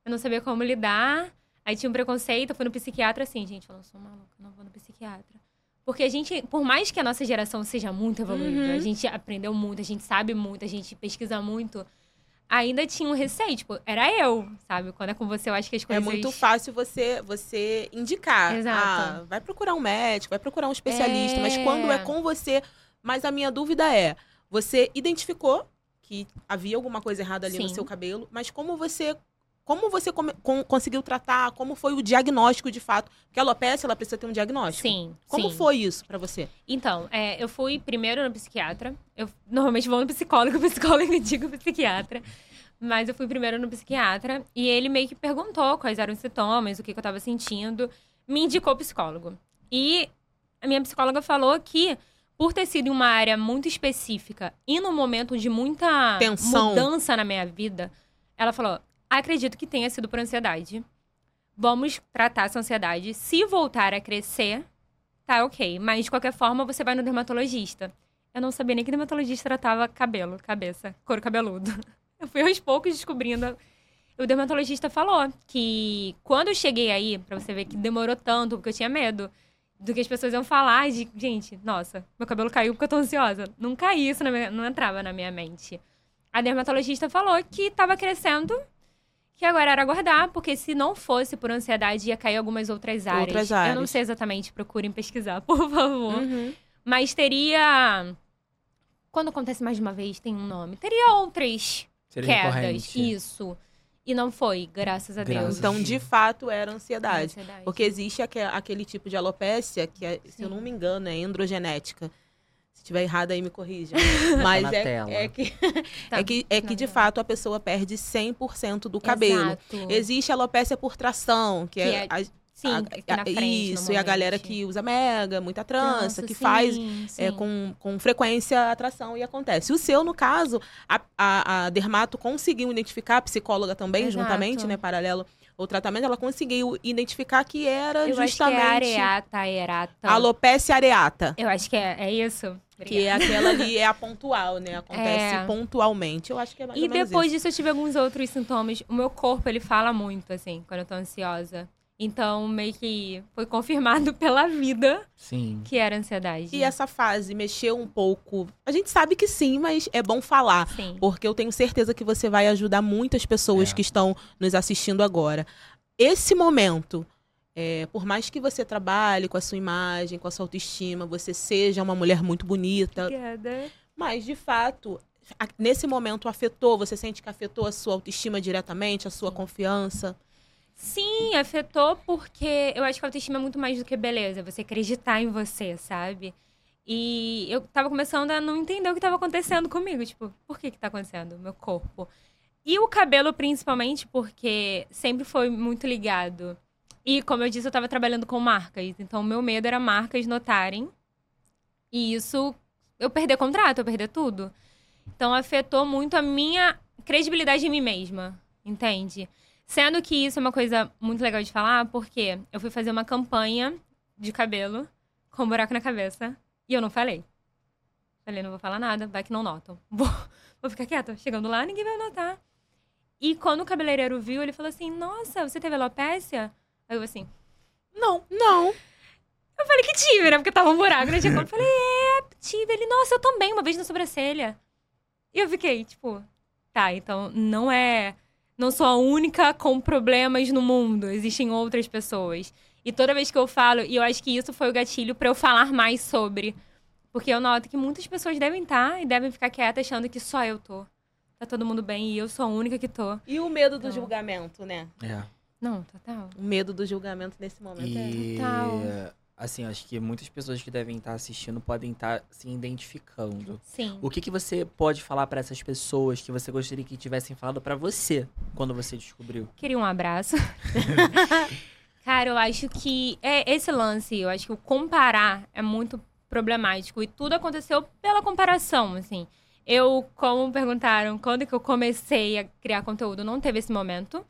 eu não sabia como lidar. Aí tinha um preconceito, eu fui no psiquiatra assim, gente, eu não sou maluca, não vou no psiquiatra. Porque a gente, por mais que a nossa geração seja muito evoluída, Uhum. a gente aprendeu muito, a gente sabe muito, a gente pesquisa muito, ainda tinha um receio, tipo, era eu, sabe? Quando é com você, eu acho que as É coisas... muito fácil você você indicar. Exato. Ah, vai procurar um médico, vai procurar um especialista. Mas É. quando é com você. Mas a minha dúvida é: você identificou que havia alguma coisa errada ali no Sim. seu cabelo, mas como você. Como você come- com- conseguiu tratar? Como foi o diagnóstico de fato? Porque a alopecia, ela precisa ter um diagnóstico. Sim, Como sim. foi isso pra você? Então, é, eu fui primeiro no psiquiatra. Eu normalmente vou no psicólogo, psicólogo me diga psiquiatra. Mas eu fui primeiro no psiquiatra e ele meio que perguntou quais eram os sintomas, o que, que eu tava sentindo. Me indicou psicólogo. E a minha psicóloga falou que, por ter sido em uma área muito específica e num momento de muita Tensão. mudança na minha vida, ela falou: acredito que tenha sido por ansiedade. Vamos tratar essa ansiedade. Se voltar a crescer, tá ok. Mas de qualquer forma, você vai no dermatologista. Eu não sabia nem que dermatologista tratava cabelo, cabeça, couro cabeludo. Eu fui aos poucos descobrindo. O dermatologista falou que quando eu cheguei aí, pra você ver que demorou tanto, porque eu tinha medo do que as pessoas iam falar, de, gente, nossa, meu cabelo caiu porque eu tô ansiosa. Não caía isso, na minha- não entrava na minha mente. A dermatologista falou que tava crescendo, que agora era aguardar, porque se não fosse por ansiedade, ia cair algumas outras áreas. Outras Eu não áreas. sei exatamente, procurem pesquisar, por favor. Uhum. Mas teria. Quando acontece mais de uma vez, tem um nome. Teria outras Seria quedas. recorrente. Isso. E não foi, graças a Graças Deus. Então, de fato, era ansiedade. Ansiedade. Porque existe aque- aquele tipo de alopécia que, é, se eu não me engano, é androgenética. Se estiver errado aí, me corrija. Mas na é, é que, Tá. é que, é que, de fato, a pessoa perde 100% do cabelo. Exato. Existe a alopécia por tração, que, Que é, é a- Sim, a- frente, isso, e a galera que usa mega, muita trança, Trança, que sim, faz é, sim. com, com frequência atração e acontece. O seu, no caso, a, a, a dermato conseguiu identificar, a psicóloga também, Exato. juntamente, né, paralelo ao tratamento, ela conseguiu identificar que era Eu acho que justamente é areata, aerata. alopecia areata. Eu acho que é, é isso. Que é aquela ali, é a pontual, né? Acontece É. pontualmente. Eu acho que é mais E depois isso. disso eu tive alguns outros sintomas. O meu corpo, ele fala muito, assim, quando eu tô ansiosa. Então, meio que foi confirmado pela vida Sim. que era ansiedade. E essa fase mexeu um pouco. A gente sabe que sim, mas é bom falar. Sim. Porque eu tenho certeza que você vai ajudar muitas pessoas É. que estão nos assistindo agora. Esse momento, é, por mais que você trabalhe com a sua imagem, com a sua autoestima, você seja uma mulher muito bonita, Obrigada. mas de fato, nesse momento afetou, você sente que afetou a sua autoestima diretamente, a sua confiança? Sim, afetou porque eu acho que a autoestima é muito mais do que beleza. Você acreditar em você, sabe? E eu tava começando a não entender o que tava acontecendo comigo. Tipo, por que que tá acontecendo? Meu corpo. E o cabelo, principalmente, porque sempre foi muito ligado. E, como eu disse, eu tava trabalhando com marcas. Então, meu medo era marcas notarem. E isso, eu perder contrato, eu perder tudo. Então, afetou muito a minha credibilidade em mim mesma. Entende? Sendo que isso é uma coisa muito legal de falar, porque eu fui fazer uma campanha de cabelo com um buraco na cabeça e eu não falei. Falei, não vou falar nada, vai que não notam. Vou, vou ficar quieta. Chegando lá, ninguém vai notar. E quando o cabeleireiro viu, ele falou assim: Nossa, você teve alopecia? Aí eu assim, não. Não. Eu falei que tive, né? Porque tava um buraco na Eu falei, é, tive. Ele, nossa, eu também, uma vez na sobrancelha. E eu fiquei, tipo, tá, então não é. Não sou a única com problemas no mundo. Existem outras pessoas. E toda vez que eu falo, e eu acho que isso foi o gatilho pra eu falar mais sobre. Porque eu noto que muitas pessoas devem estar e devem ficar quietas achando que só eu tô. Tá todo mundo bem e eu sou a única que tô. E o medo do Não. julgamento, né? É. Não, total. O medo do julgamento nesse momento é. E total. Assim, acho que muitas pessoas que devem estar assistindo podem estar se identificando. Sim. O que, que você pode falar pra essas pessoas que você gostaria que tivessem falado pra você quando você descobriu? Queria um abraço. Cara, eu acho que é esse lance, eu acho que o comparar é muito problemático. E tudo aconteceu pela comparação, assim. Eu, como perguntaram, quando que eu comecei a criar conteúdo, não teve esse momento.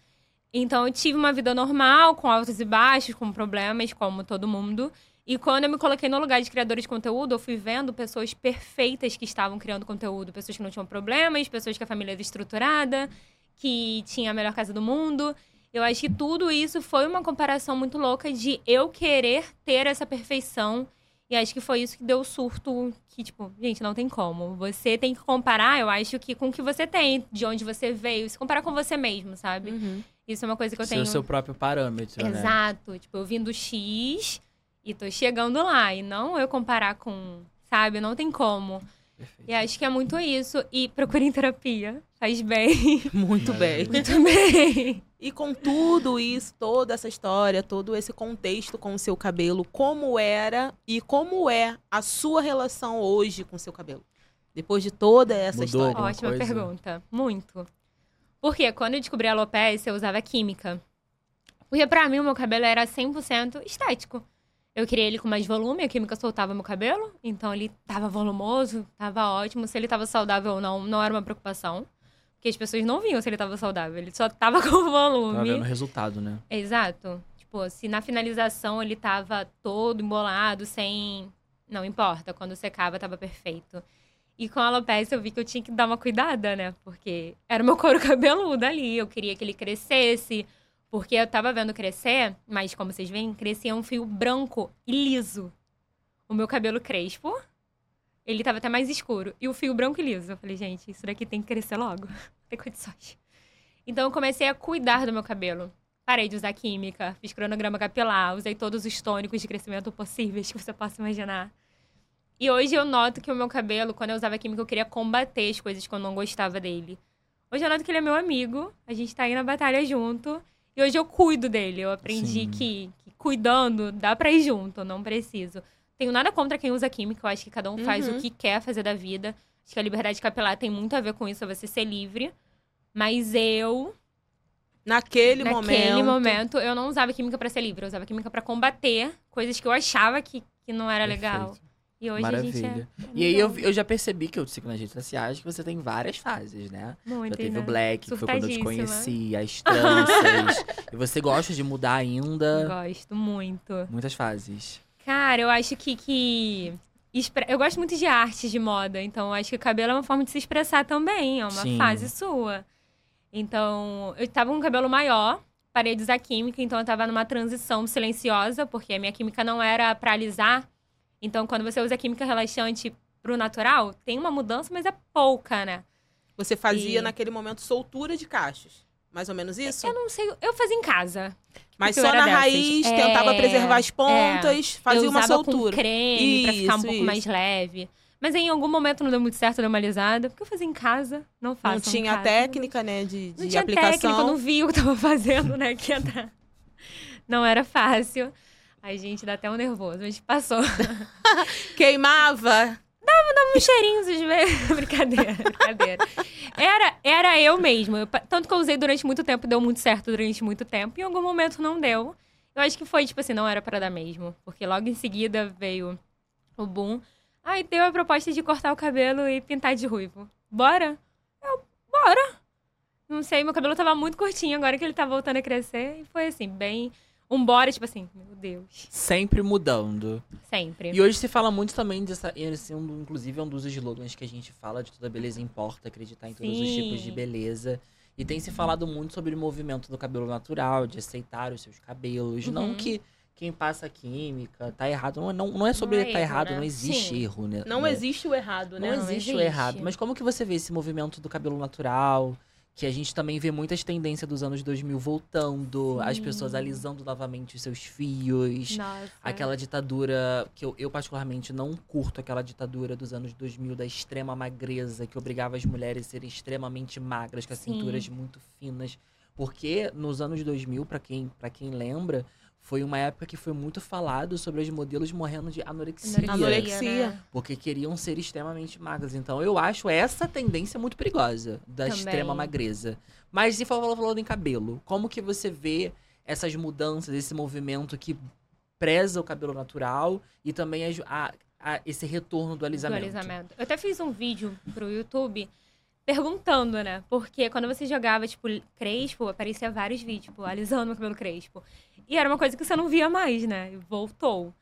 Então, eu tive uma vida normal, com altos e baixos, com problemas, como todo mundo. E quando eu me coloquei no lugar de criadora de conteúdo, eu fui vendo pessoas perfeitas que estavam criando conteúdo. Pessoas que não tinham problemas, pessoas que a família era estruturada, que tinha a melhor casa do mundo. Eu acho que tudo isso foi uma comparação muito louca de eu querer ter essa perfeição. E acho que foi isso que deu o surto que, tipo, gente, não tem como. Você tem que comparar, eu acho que com o que você tem, de onde você veio, se comparar com você mesmo, sabe? Uhum. Isso é uma coisa que eu Ser tenho. o seu próprio parâmetro, né? Exato. Tipo, eu vim do X e tô chegando lá. E não eu comparar com, sabe? Não tem como. Perfeito. E acho que é muito isso. E procurem terapia. Faz bem. Muito bem. muito bem. E com tudo isso, toda essa história, todo esse contexto com o seu cabelo, como era e como é a sua relação hoje com o seu cabelo? Depois de toda essa Mudou história. Ótima coisa? pergunta. Muito. Porque quando eu descobri a alopecia, eu usava química. Porque pra mim o meu cabelo era 100% estético. Eu queria ele com mais volume, a química soltava meu cabelo, então ele tava volumoso, tava ótimo. Se ele tava saudável ou não, não era uma preocupação. Porque as pessoas não viam se ele tava saudável, ele só tava com volume. Tá vendo o resultado, né? Exato. Tipo, se na finalização ele tava todo embolado, sem. Não importa, quando secava tava perfeito. E com a alopecia eu vi que eu tinha que dar uma cuidada, né? Porque era o meu couro cabeludo ali, eu queria que ele crescesse. Porque eu tava vendo crescer, mas como vocês veem, crescia um fio branco e liso. O meu cabelo crespo, ele tava até mais escuro. E o fio branco e liso. Eu falei, gente, isso daqui tem que crescer logo. Tem condições. Então eu comecei a cuidar do meu cabelo. Parei de usar química, fiz cronograma capilar, usei todos os tônicos de crescimento possíveis que você possa imaginar. E hoje eu noto que o meu cabelo, quando eu usava química, eu queria combater as coisas que eu não gostava dele. Hoje eu noto que ele é meu amigo, a gente tá aí na batalha junto. E hoje eu cuido dele. Eu aprendi que, que cuidando dá pra ir junto, não preciso. Tenho nada contra quem usa química, eu acho que cada um faz Uhum. o que quer fazer da vida. Acho que a liberdade capilar tem muito a ver com isso, é você ser livre. Mas eu, Naquele, naquele momento. momento, eu não usava química pra ser livre. Eu usava química pra combater coisas que eu achava que, que não era legal. E hoje a gente Maravilha. é. E aí eu, eu já percebi que eu te sigo nas redes sociais que você tem várias fases, né? Muito, Já teve né? o Black, que foi quando eu te conheci, as tranças. e você gosta de mudar ainda. Gosto muito. Muitas fases. Cara, eu acho que. que... Eu gosto muito de arte, de moda. Então, eu acho que o cabelo é uma forma de se expressar também. É uma Sim. fase sua. Então, eu tava com um cabelo maior, parei de usar química. Então, eu tava numa transição silenciosa, porque a minha química não era pra alisar. Então, quando você usa química relaxante pro natural, tem uma mudança, mas é pouca, né? Você fazia E- naquele momento soltura de cachos. Mais ou menos isso? Eu não sei, eu fazia em casa. Mas só na dessas. raiz, É, tentava preservar as pontas, fazia eu uma soltura. com creme pra ficar um Isso, pouco isso. mais leve. Mas em algum momento não deu muito certo, deu uma alisada. Porque eu fazia em casa, não faço Não tinha técnica, né, de, de Não tinha aplicação. técnica, eu não vi o que eu tava fazendo, né? Que ia dar. Não era fácil. Ai, gente, dá até um nervoso, mas passou. Queimava. uns cheirinhos às vezes. brincadeira, brincadeira. Era, era eu mesma. Eu tanto que eu usei durante muito tempo, deu muito certo durante muito tempo. Em algum momento não deu. Eu acho que foi, tipo assim, não era pra dar mesmo. Porque logo em seguida veio o boom. Aí deu a proposta de cortar o cabelo e pintar de ruivo. Bora? Eu, bora. Não sei, meu cabelo tava muito curtinho agora que ele tá voltando a crescer. E foi assim, bem... Um bora, tipo assim, meu Deus. Sempre mudando. Sempre. E hoje se fala muito também dessa. Esse é um, inclusive, é um dos slogans que a gente fala de toda beleza importa, acreditar em todos os tipos de beleza. E tem se falado muito sobre o movimento do cabelo natural, de aceitar os seus cabelos. Não Uhum. que quem passa química tá errado. Não, não, não é sobre Não é tá erro, errado, né? não existe Sim. erro, né? Não né? existe o errado, Não né? Não existe o existe. errado. Mas como que você vê esse movimento do cabelo natural? Que a gente também vê muitas tendências dos anos 2000 voltando, as Sim. pessoas alisando novamente os seus fios. Nossa. Aquela ditadura que eu, eu particularmente não curto aquela ditadura dos anos 2000 da extrema magreza que obrigava as mulheres a serem extremamente magras, com as Sim. cinturas muito finas. Porque nos anos 2000, pra quem, pra quem lembra, foi uma época que foi muito falado sobre os modelos morrendo de anorexia. Anorexia. né? Porque queriam ser extremamente magras. Então eu acho essa tendência muito perigosa da Também. extrema magreza. Mas se for falando em cabelo, como que você vê essas mudanças, esse movimento que preza o cabelo natural e também a- a- a- esse retorno do do alisamento? alisamento. Eu até fiz um vídeo pro YouTube perguntando, né? Porque quando você jogava, tipo, crespo, aparecia vários vídeos, tipo, alisando meu cabelo crespo. E era uma coisa que você não via mais, né? E Voltou.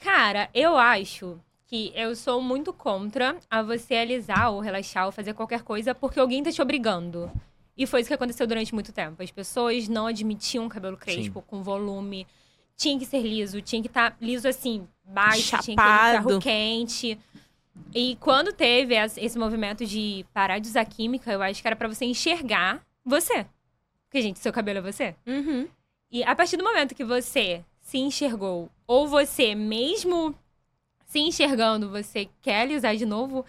Cara, eu acho que eu sou muito contra a você alisar ou relaxar ou fazer qualquer coisa porque alguém tá te obrigando. E foi isso que aconteceu durante muito tempo. As pessoas não admitiam um cabelo crespo com volume. Tinha que ser liso, tinha que estar liso assim, baixo, tinha que ter Chapado. ferro quente. E quando teve es- esse movimento de parar de usar química, eu acho que era pra você enxergar você. Porque, gente, seu cabelo é você. Uhum. E a partir do momento que você se enxergou, ou você mesmo se enxergando, você quer alisar de novo,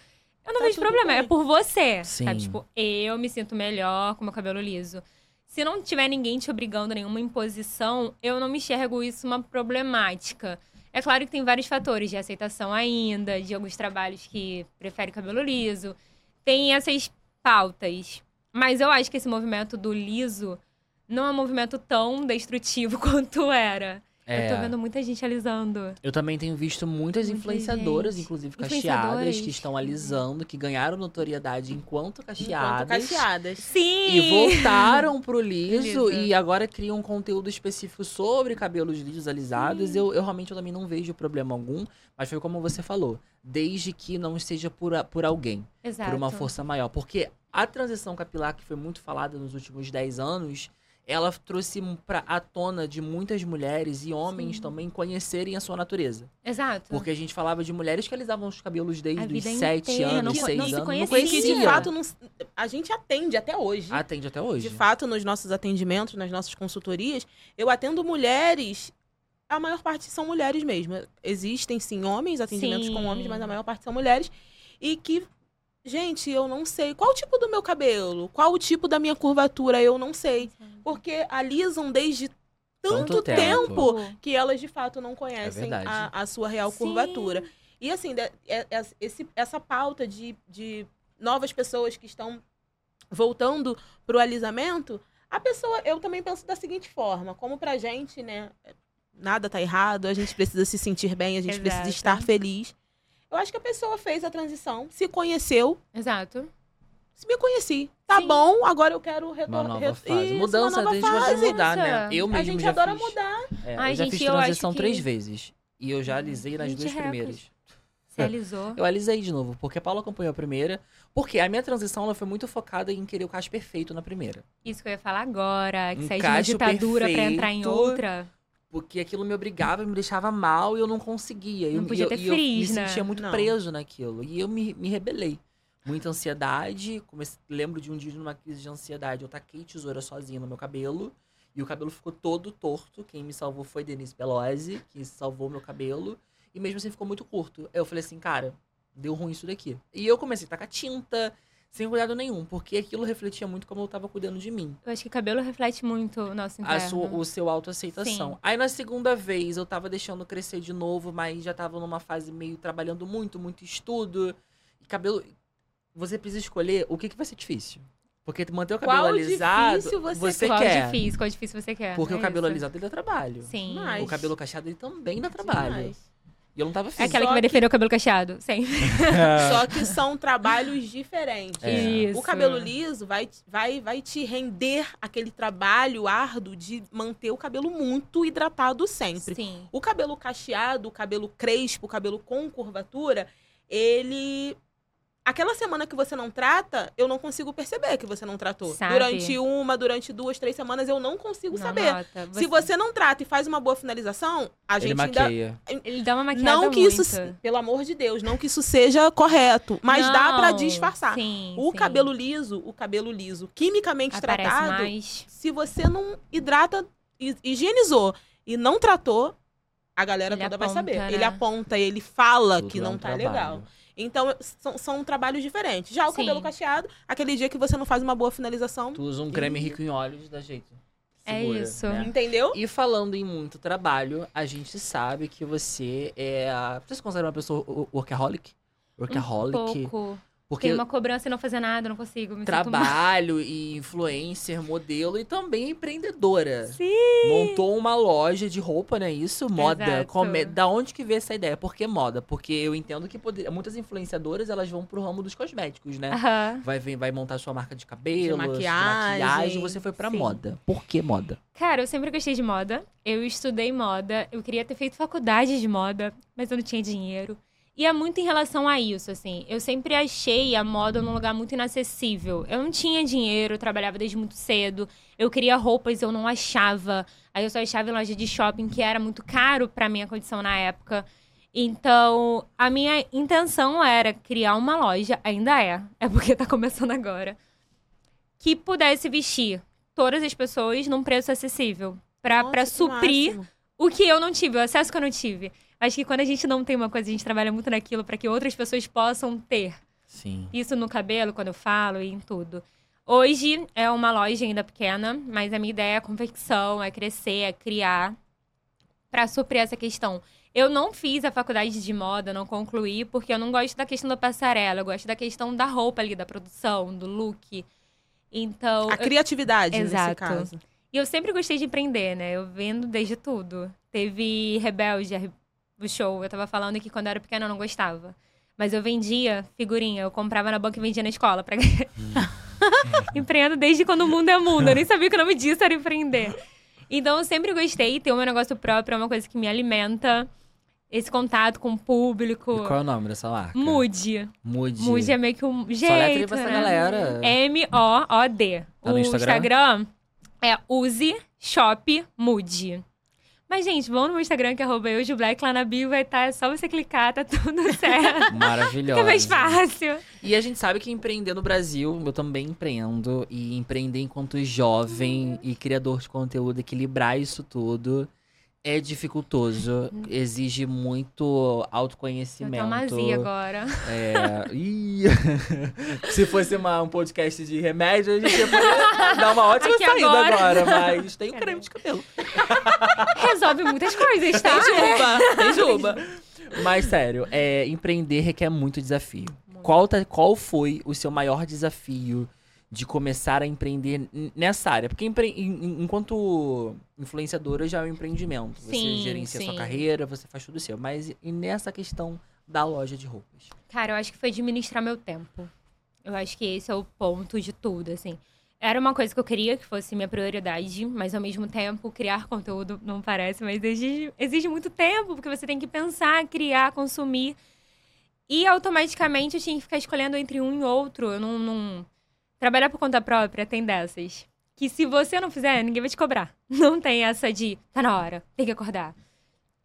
eu não Tá vejo problema. bem. É por você. Sim. Sabe? Tipo, eu me sinto melhor com meu cabelo liso. Se não tiver ninguém te obrigando, nenhuma imposição, eu não me enxergo isso uma problemática. É claro que tem vários fatores de aceitação ainda, de alguns trabalhos que preferem cabelo liso. Tem essas pautas. Mas eu acho que esse movimento do liso não é um movimento tão destrutivo quanto era. É, Eu tô vendo muita gente alisando. eu também tenho visto muitas Muita influenciadoras, gente. inclusive cacheadas, que estão alisando, que ganharam notoriedade enquanto cacheadas. Enquanto cacheadas. Sim! E voltaram pro liso, Liso. e agora criam um conteúdo específico sobre cabelos lisos alisados. Eu, eu realmente eu também não vejo problema algum, mas foi como você falou, desde que não esteja por, a- por alguém, Exato. por uma força maior. Porque a transição capilar que foi muito falada nos últimos 10 anos, ela trouxe pra, à tona de muitas mulheres e homens Sim. também conhecerem a sua natureza. Exato. Porque a gente falava de mulheres que alisavam os cabelos desde os vida 7 inteira, anos, não co- 6 não se anos. conhecia. E que de fato não- a gente atende até hoje. Atende até hoje. De fato, nos nossos atendimentos, nas nossas consultorias, eu atendo mulheres. A maior parte são mulheres mesmo. Existem sim homens, atendimentos Sim. com homens, mas a maior parte são mulheres. E que, gente, eu não sei qual o tipo do meu cabelo, qual o tipo da minha curvatura, eu não sei. Porque alisam desde tanto, Tanto tempo. tempo que elas de fato não conhecem verdade. a, a sua real Sim. curvatura. E assim, de- é- é- esse- essa pauta de, de novas pessoas que estão voltando pro alisamento, a pessoa, eu também penso da seguinte forma, como pra gente, né, nada tá errado, a gente precisa se sentir bem, a gente precisa Exato. estar feliz. Eu acho que a pessoa fez a transição, se conheceu, Exato. se me conheci. Tá Sim. bom, agora eu quero Uma retornar. nova fase. Isso, Mudança, uma nova que fase. você mudar, né? Mudança. Eu mesmo A gente já adora fiz. mudar. É, Ai, eu já gente, fiz eu acho transição que- três vezes. E eu já alisei nas Gente, duas recorde. primeiras. Você alisou. Eu alisei de novo, porque a Paula acompanhou a primeira. Porque a minha transição ela foi muito focada em querer o cacho perfeito na primeira. Isso que eu ia falar agora. Que Um sair de uma ditadura pra entrar em outra. Porque aquilo me obrigava, me deixava mal e eu não conseguia. Não eu, podia eu, ter e eu me né? sentia muito Não. preso naquilo. E eu me, me rebelei. Muita ansiedade. Comecei, lembro de um dia numa crise de ansiedade. Eu taquei tesoura sozinha no meu cabelo. E o cabelo ficou todo torto. Quem me salvou foi Denise Pelosi, que salvou meu cabelo. E mesmo assim ficou muito curto. Eu falei assim, cara, deu ruim isso daqui. E eu comecei a tacar tinta, sem cuidado nenhum. Porque aquilo refletia muito como eu tava cuidando de mim Eu acho que cabelo reflete muito o nosso interno. a sua, o seu autoaceitação. Sim. Aí na segunda vez eu tava deixando crescer de novo, mas já tava numa fase meio trabalhando muito, muito estudo. E cabelo. Você precisa escolher o que, que vai ser difícil. Porque manter o cabelo Qual alisado, difícil você qual quer. difícil, qual difícil você quer. Porque é o cabelo isso. alisado ele dá trabalho. Sim. Mas- O cabelo cacheado ele também dá trabalho. Demais. E eu não tava É afim. aquela Só que vai que- defender o cabelo cacheado. Sim. Só que são trabalhos diferentes. É. Isso. O cabelo liso vai, vai, vai te render aquele trabalho árduo de manter o cabelo muito hidratado sempre. Sim. O cabelo cacheado, o cabelo crespo, o cabelo com curvatura, ele. Aquela semana que você não trata, eu não consigo perceber que você não tratou. Sabe. Durante uma, durante duas, três semanas, eu não consigo Não saber. nota. Se você não trata e faz uma boa finalização, a Ele gente ainda. maqueia. Ele dá uma maquiada Não que muito. isso, pelo amor de Deus, não que isso seja correto, mas dá pra Não, disfarçar. Sim, O sim. cabelo liso, o cabelo liso, quimicamente aparece tratado, mais. se você não hidrata, hi- higienizou e não tratou, a galera Ele toda vai aponta, saber. né? Ele aponta, ele fala Tudo que é não um tá trabalho. legal. Então, são, são trabalhos diferentes. Já o Sim. cabelo cacheado, aquele dia que você não faz uma boa finalização, Tu usa um creme rico em óleos, dá jeito. É segura, isso. né? Entendeu? E falando em muito trabalho, a gente sabe que você é. Você se considera uma pessoa wo- workaholic? Workaholic? Um pouco. Porque Tem uma cobrança e não fazer nada, não consigo. Me trabalho e influencer, modelo e também empreendedora. Sim. Montou uma loja de roupa, né? Isso, moda. Come... Da onde que veio essa ideia? Por que moda? Porque eu entendo que poder... muitas influenciadoras elas vão pro ramo dos cosméticos, né? Vai, vai montar sua marca de cabelo, de maquiagem. maquiagem. Você foi pra Sim. moda. Por que moda? Cara, eu sempre gostei de moda. Eu estudei moda. Eu queria ter feito faculdade de moda, mas eu não tinha dinheiro. E é muito em relação a isso, assim. Eu sempre achei a moda num lugar muito inacessível. Eu não tinha dinheiro, eu trabalhava desde muito cedo. Eu queria roupas, eu não achava. Aí eu só achava em loja de shopping, que era muito caro pra minha condição na época. Então, a minha intenção era criar uma loja, ainda é, é porque tá começando agora, que pudesse vestir todas as pessoas num preço acessível. Que suprir máximo. o que eu não tive, o acesso que eu não tive. Acho que quando a gente não tem uma coisa, a gente trabalha muito naquilo pra que outras pessoas possam ter. Sim. Isso no cabelo, quando eu falo e em tudo. Hoje é uma loja ainda pequena, mas a minha ideia é a confecção, é crescer, é criar pra suprir essa questão. Eu não fiz a faculdade de moda, não concluí, porque eu não gosto da questão da passarela, eu gosto da questão da roupa ali, da produção, do look. Então, A criatividade, nesse Exato. caso. e eu sempre gostei de empreender, né? Eu vendo desde tudo. Teve Rebelde, a- o show. Eu tava falando que quando eu era pequena eu não gostava. Mas eu vendia figurinha. Eu comprava na banca e vendia na escola. Pra... Empreendo desde quando o mundo é mundo. Eu nem sabia que o nome disso era empreender. Então eu sempre gostei. Ter o meu negócio próprio é uma coisa que me alimenta. Esse contato com o público. E qual é o nome dessa marca? Mude. Mude. Mude é meio que um jeito, Só letra pra essa né? galera. M-O-O-D. Tá o Instagram? Instagram é use shop mude. Mas, gente, vão no meu Instagram, que é arroba eu, Black, lá na bio vai estar, é só você clicar, tá tudo certo. Maravilhosa. Fica mais fácil. E a gente sabe que empreender no Brasil, eu também empreendo. E empreender enquanto jovem e criador de conteúdo, equilibrar isso tudo é dificultoso. Exige muito Eu autoconhecimento. tô mazia agora. É. Ih. Se fosse uma- um podcast de remédio, a gente ia poder dar uma ótima Aqui saída agora. agora. Mas tem o Cadê? creme de cabelo. Resolve muitas coisas, tá? Tem juba, tem juba. Mas sério, é, empreender requer muito desafio. Qual, tá- qual foi o seu maior desafio de começar a empreender nessa área? Porque empre- em- em- enquanto influenciadora já é um empreendimento. Você Sim, gerencia a sua sim. carreira, você faz tudo seu. Mas e nessa questão da loja de roupas? Cara, eu acho que foi administrar meu tempo. Eu acho que esse é o ponto de tudo, assim. Era uma coisa que eu queria que fosse minha prioridade, mas ao mesmo tempo, criar conteúdo não parece, mas exige, exige muito tempo, porque você tem que pensar, criar, consumir. E automaticamente eu tinha que ficar escolhendo entre um e outro. Eu não. não... Trabalhar por conta própria tem dessas. Que se você não fizer, ninguém vai te cobrar. Não tem essa de tá na hora, tem que acordar.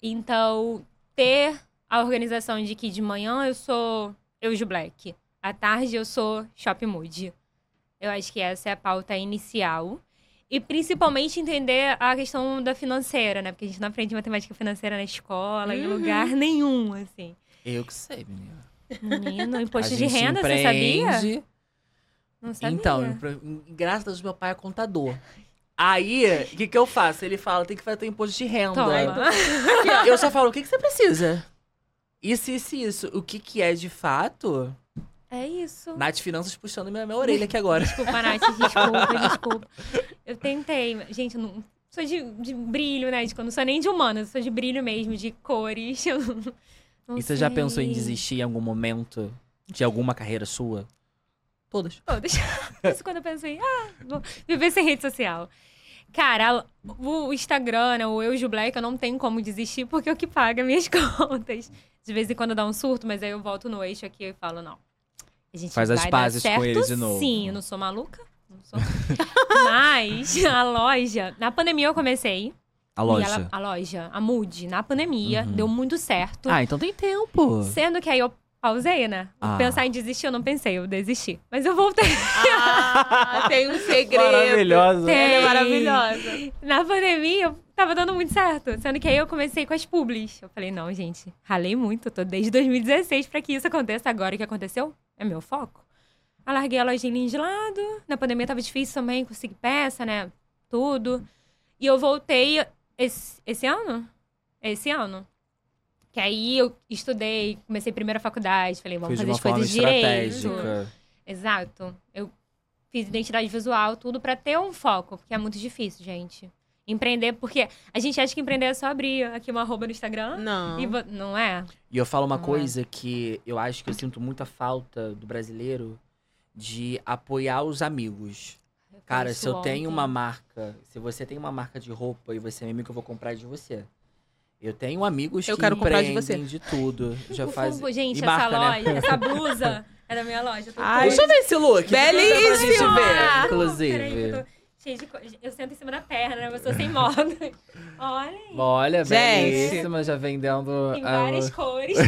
Então, ter a organização de que de manhã eu sou eu de Black, à tarde eu sou Shop Mood. Eu acho que essa é a pauta inicial. E principalmente entender a questão da financeira, né? Porque a gente não aprende matemática financeira na escola, em Uhum. lugar nenhum, assim. Eu que sei, menina. Menino, imposto A de renda, você sabia? Não sabia. Então, graças a Deus, meu pai é contador. Aí, o que, que eu faço? Ele fala, tem que fazer teu imposto de renda. Toma. Eu só falo, o que, que você precisa? Isso, isso, isso. O que, que é de fato? É isso. Nath Finanças puxando minha, minha orelha aqui agora. Desculpa, Nath, desculpa, desculpa. Eu tentei. Gente, eu não sou de, de brilho, né? Tipo, eu não sou nem de humana, eu sou de brilho mesmo, de cores. Eu não, não E você já sei. pensou em desistir em algum momento de alguma carreira sua? Todas. Todas. Isso quando eu penso em, ah, vou viver sem rede social. Cara, o Instagram, né, o Eu Black, eu não tenho como desistir porque é o que paga minhas contas. De vez em quando dá um surto, mas aí eu volto no eixo aqui e falo, não. A gente Faz as pazes com certo, ele de novo. Sim, eu não sou maluca. Não sou. mas a loja, na pandemia eu comecei. A loja. ela- a loja, a Mood, na pandemia, Uhum. deu muito certo. Ah, então tem tempo. Sendo que aí eu pausei, né? Ah. Pensar em desistir, eu não pensei, eu desisti. Mas eu voltei. Ah, tem um segredo. Maravilhosa. Tem. Ela é maravilhosa. Na pandemia, eu tava dando muito certo. Sendo que aí eu comecei com as publis. Eu falei, não, gente, ralei muito. Eu tô desde 2016 pra que isso aconteça. Agora o que aconteceu é meu foco. Eu larguei a lojinha de lado. Na pandemia tava difícil também conseguir peça, né? Tudo. E eu voltei esse, esse ano? Esse ano. Que aí eu estudei, comecei primeira faculdade, falei, vamos de fazer uma as forma coisas direito. Exato. Eu fiz identidade visual, tudo pra ter um foco, porque é muito difícil, gente. Empreender, porque a gente acha que empreender é só abrir aqui uma arroba no Instagram. Não. E não é? E eu falo uma Não é. coisa que eu acho que eu sinto muita falta do brasileiro de apoiar os amigos. Eu Cara, se eu tenho ontem. uma marca, se você tem uma marca de roupa e você é meu amigo, eu vou comprar de você. Eu tenho amigos Eu que quero comprar de você. de tudo. Já faz. gente, e essa marca, né? loja, essa blusa é da minha loja. Tô Ai, Deixa eu ver esse look. Belíssimo! Gente ver, Peraí, eu inclusive. sento em cima da perna, né? Eu sou sem moda. Olha, Olha, Gente. belíssima, já vendendo. ah, várias cores.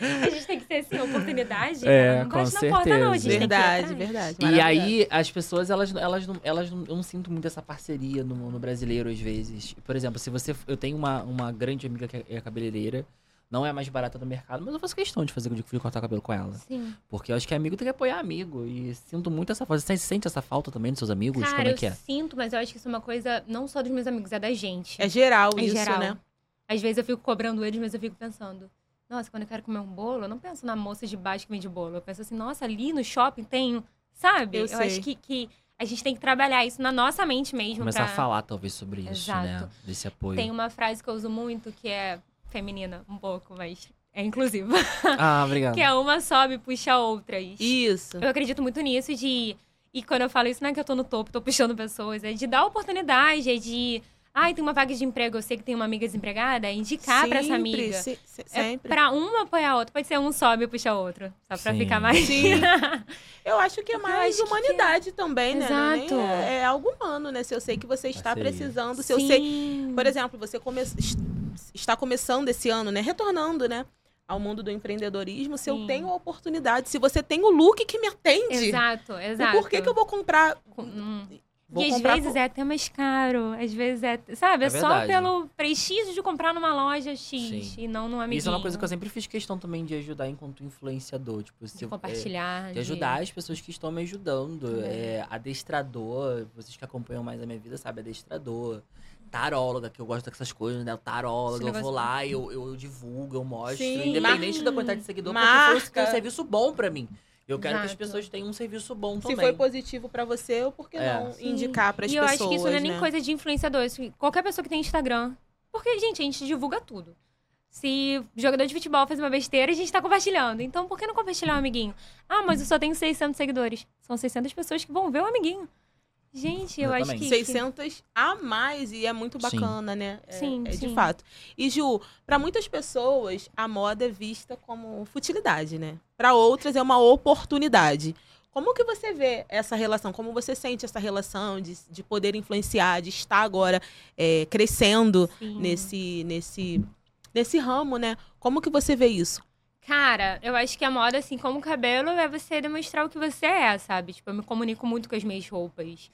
A gente tem que ter, assim, oportunidade. É, não com na porta, não. A gente tem que ir Verdade, verdade. E aí, as pessoas, elas, elas, não, elas não, eu não sinto muito essa parceria no, no brasileiro, às vezes. Por exemplo, se você. Eu tenho uma, uma grande amiga que é cabeleireira, não é a mais barata do mercado, mas eu faço questão de fazer o dia que eu fui cortar cabelo com ela. Sim. Porque eu acho que amigo tem que apoiar amigo. E sinto muito essa falta. Você sente essa falta também dos seus amigos? Cara, Como é eu que é? sinto, mas eu acho que isso é uma coisa não só dos meus amigos, é da gente. É geral É isso, geral. né? Às vezes eu fico cobrando eles, mas eu fico pensando, nossa, quando eu quero comer um bolo, eu não penso na moça de baixo que vende bolo. Eu penso assim, nossa, ali no shopping tem, um", sabe? Eu Eu, acho que, que a gente tem que trabalhar isso na nossa mente mesmo. Começar pra... a falar, talvez, sobre isso, né? Exato. Desse apoio. Tem uma frase que eu uso muito que é feminina, um pouco, mas é inclusiva. Ah, obrigado. que é uma sobe e puxa outras. Isso. Eu acredito muito nisso de. E quando eu falo isso, não é que eu tô no topo, tô puxando pessoas, é de dar oportunidade, é de. Ai, tem uma vaga de emprego, eu sei que tem uma amiga desempregada, é indicar pra essa amiga. se- se- É sempre. pra uma apoiar a outra. Pode ser um sobe e puxa a outra. Só pra Sim. ficar mais. Sim. Eu acho que é Eu mais que humanidade também, né? É Exato. É, é algo humano, né? Se eu sei que você está precisando, se eu Sim. sei. Por exemplo, você come... est- está começando esse ano, né? Retornando, né? Ao mundo do empreendedorismo. Se eu Sim. tenho a oportunidade, se você tem o look que me atende, Exato, exato. por que, que eu vou comprar? Com- hum. Vou e às vezes é até mais caro. Às vezes é. Sabe? É, É só pelo prestígio de comprar numa loja X Sim. e não num amiguinho. Isso é uma coisa que eu sempre fiz questão também de ajudar enquanto influenciador. Tipo, De eu- é, compartilhar. de ajudar as pessoas que estão me ajudando. Também. É, adestrador, vocês que acompanham mais a minha vida sabem, adestrador. Taróloga, que eu gosto dessas coisas, né? Taróloga, eu vou lá, eu, eu divulgo, eu mostro. Sim, independente mar- da quantidade de seguidor, marca. porque foi um serviço bom pra mim. Eu quero que as Exato. pessoas tenham um serviço bom Se também. foi positivo pra você, ou por que É. não Sim. indicar para as E eu pessoas? acho que isso não é nem né? coisa de influenciador. Isso, qualquer pessoa que tem Instagram. Porque, gente, a gente divulga tudo. Se o jogador de futebol fez uma besteira, a gente tá compartilhando. Então, por que não compartilhar um amiguinho? Ah, mas eu só tenho 600 seguidores. São 600 pessoas que vão ver o amiguinho. Gente, eu acho que... 600 a mais e é muito Sim. bacana, né? É- Sim, é, de sim. fato. E Ju, para muitas pessoas a moda é vista como futilidade, né? Para outras é uma oportunidade. Como que você vê essa relação? Como você sente essa relação de, de poder influenciar, de estar agora é, crescendo Sim. nesse, nesse, nesse ramo, né? Como que você vê isso? Cara, eu acho que a moda, assim como o cabelo, é você demonstrar o que você é, sabe? Tipo, eu me comunico muito com as minhas roupas.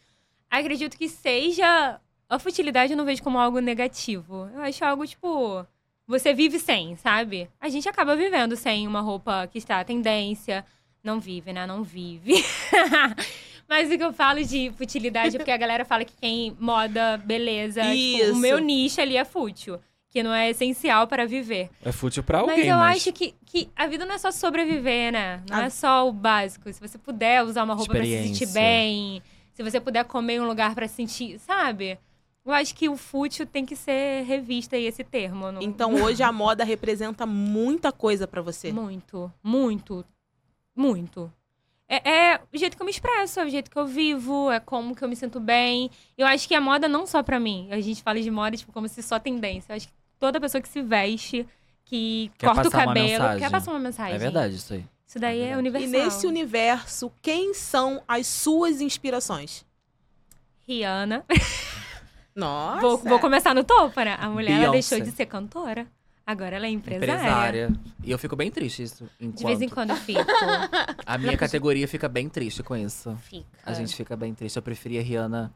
Acredito que seja. A futilidade eu não vejo como algo negativo. Eu acho algo, tipo. Você vive sem, sabe? A gente acaba vivendo sem uma roupa que está à tendência. Não vive, né? Não vive. Mas o que eu falo de futilidade é porque a galera fala que quem moda, beleza. tipo, o meu nicho ali é fútil. Que não é essencial para viver. É fútil pra Mas eu acho que, que a vida não é só sobreviver, né? Não A- é só o básico. Se você puder usar uma roupa pra se sentir bem, se você puder comer em um lugar pra se sentir, sabe? Eu acho que o fútil tem que ser revista aí esse termo. Não... Então hoje a moda representa muita coisa para você. Muito, muito, muito. É, é o jeito que eu me expresso, é o jeito que eu vivo, é como que eu me sinto bem. Eu acho que a moda não só pra mim. A gente fala de moda tipo, como se só tendência. Eu acho que toda pessoa que se veste, que Quer corta o cabelo, quer passar uma mensagem. É verdade isso aí. Isso daí É é, verdade. E universal. nesse universo, quem são as suas inspirações? Rihanna. Nossa. Vou, vou começar no topo, né? A mulher deixou de ser cantora. Agora ela é empresária. Empresária. E eu fico bem triste isso. Enquanto... De vez em quando eu fico. A minha categoria fica bem triste com isso. Fica. A gente fica bem triste. Eu preferia Rihanna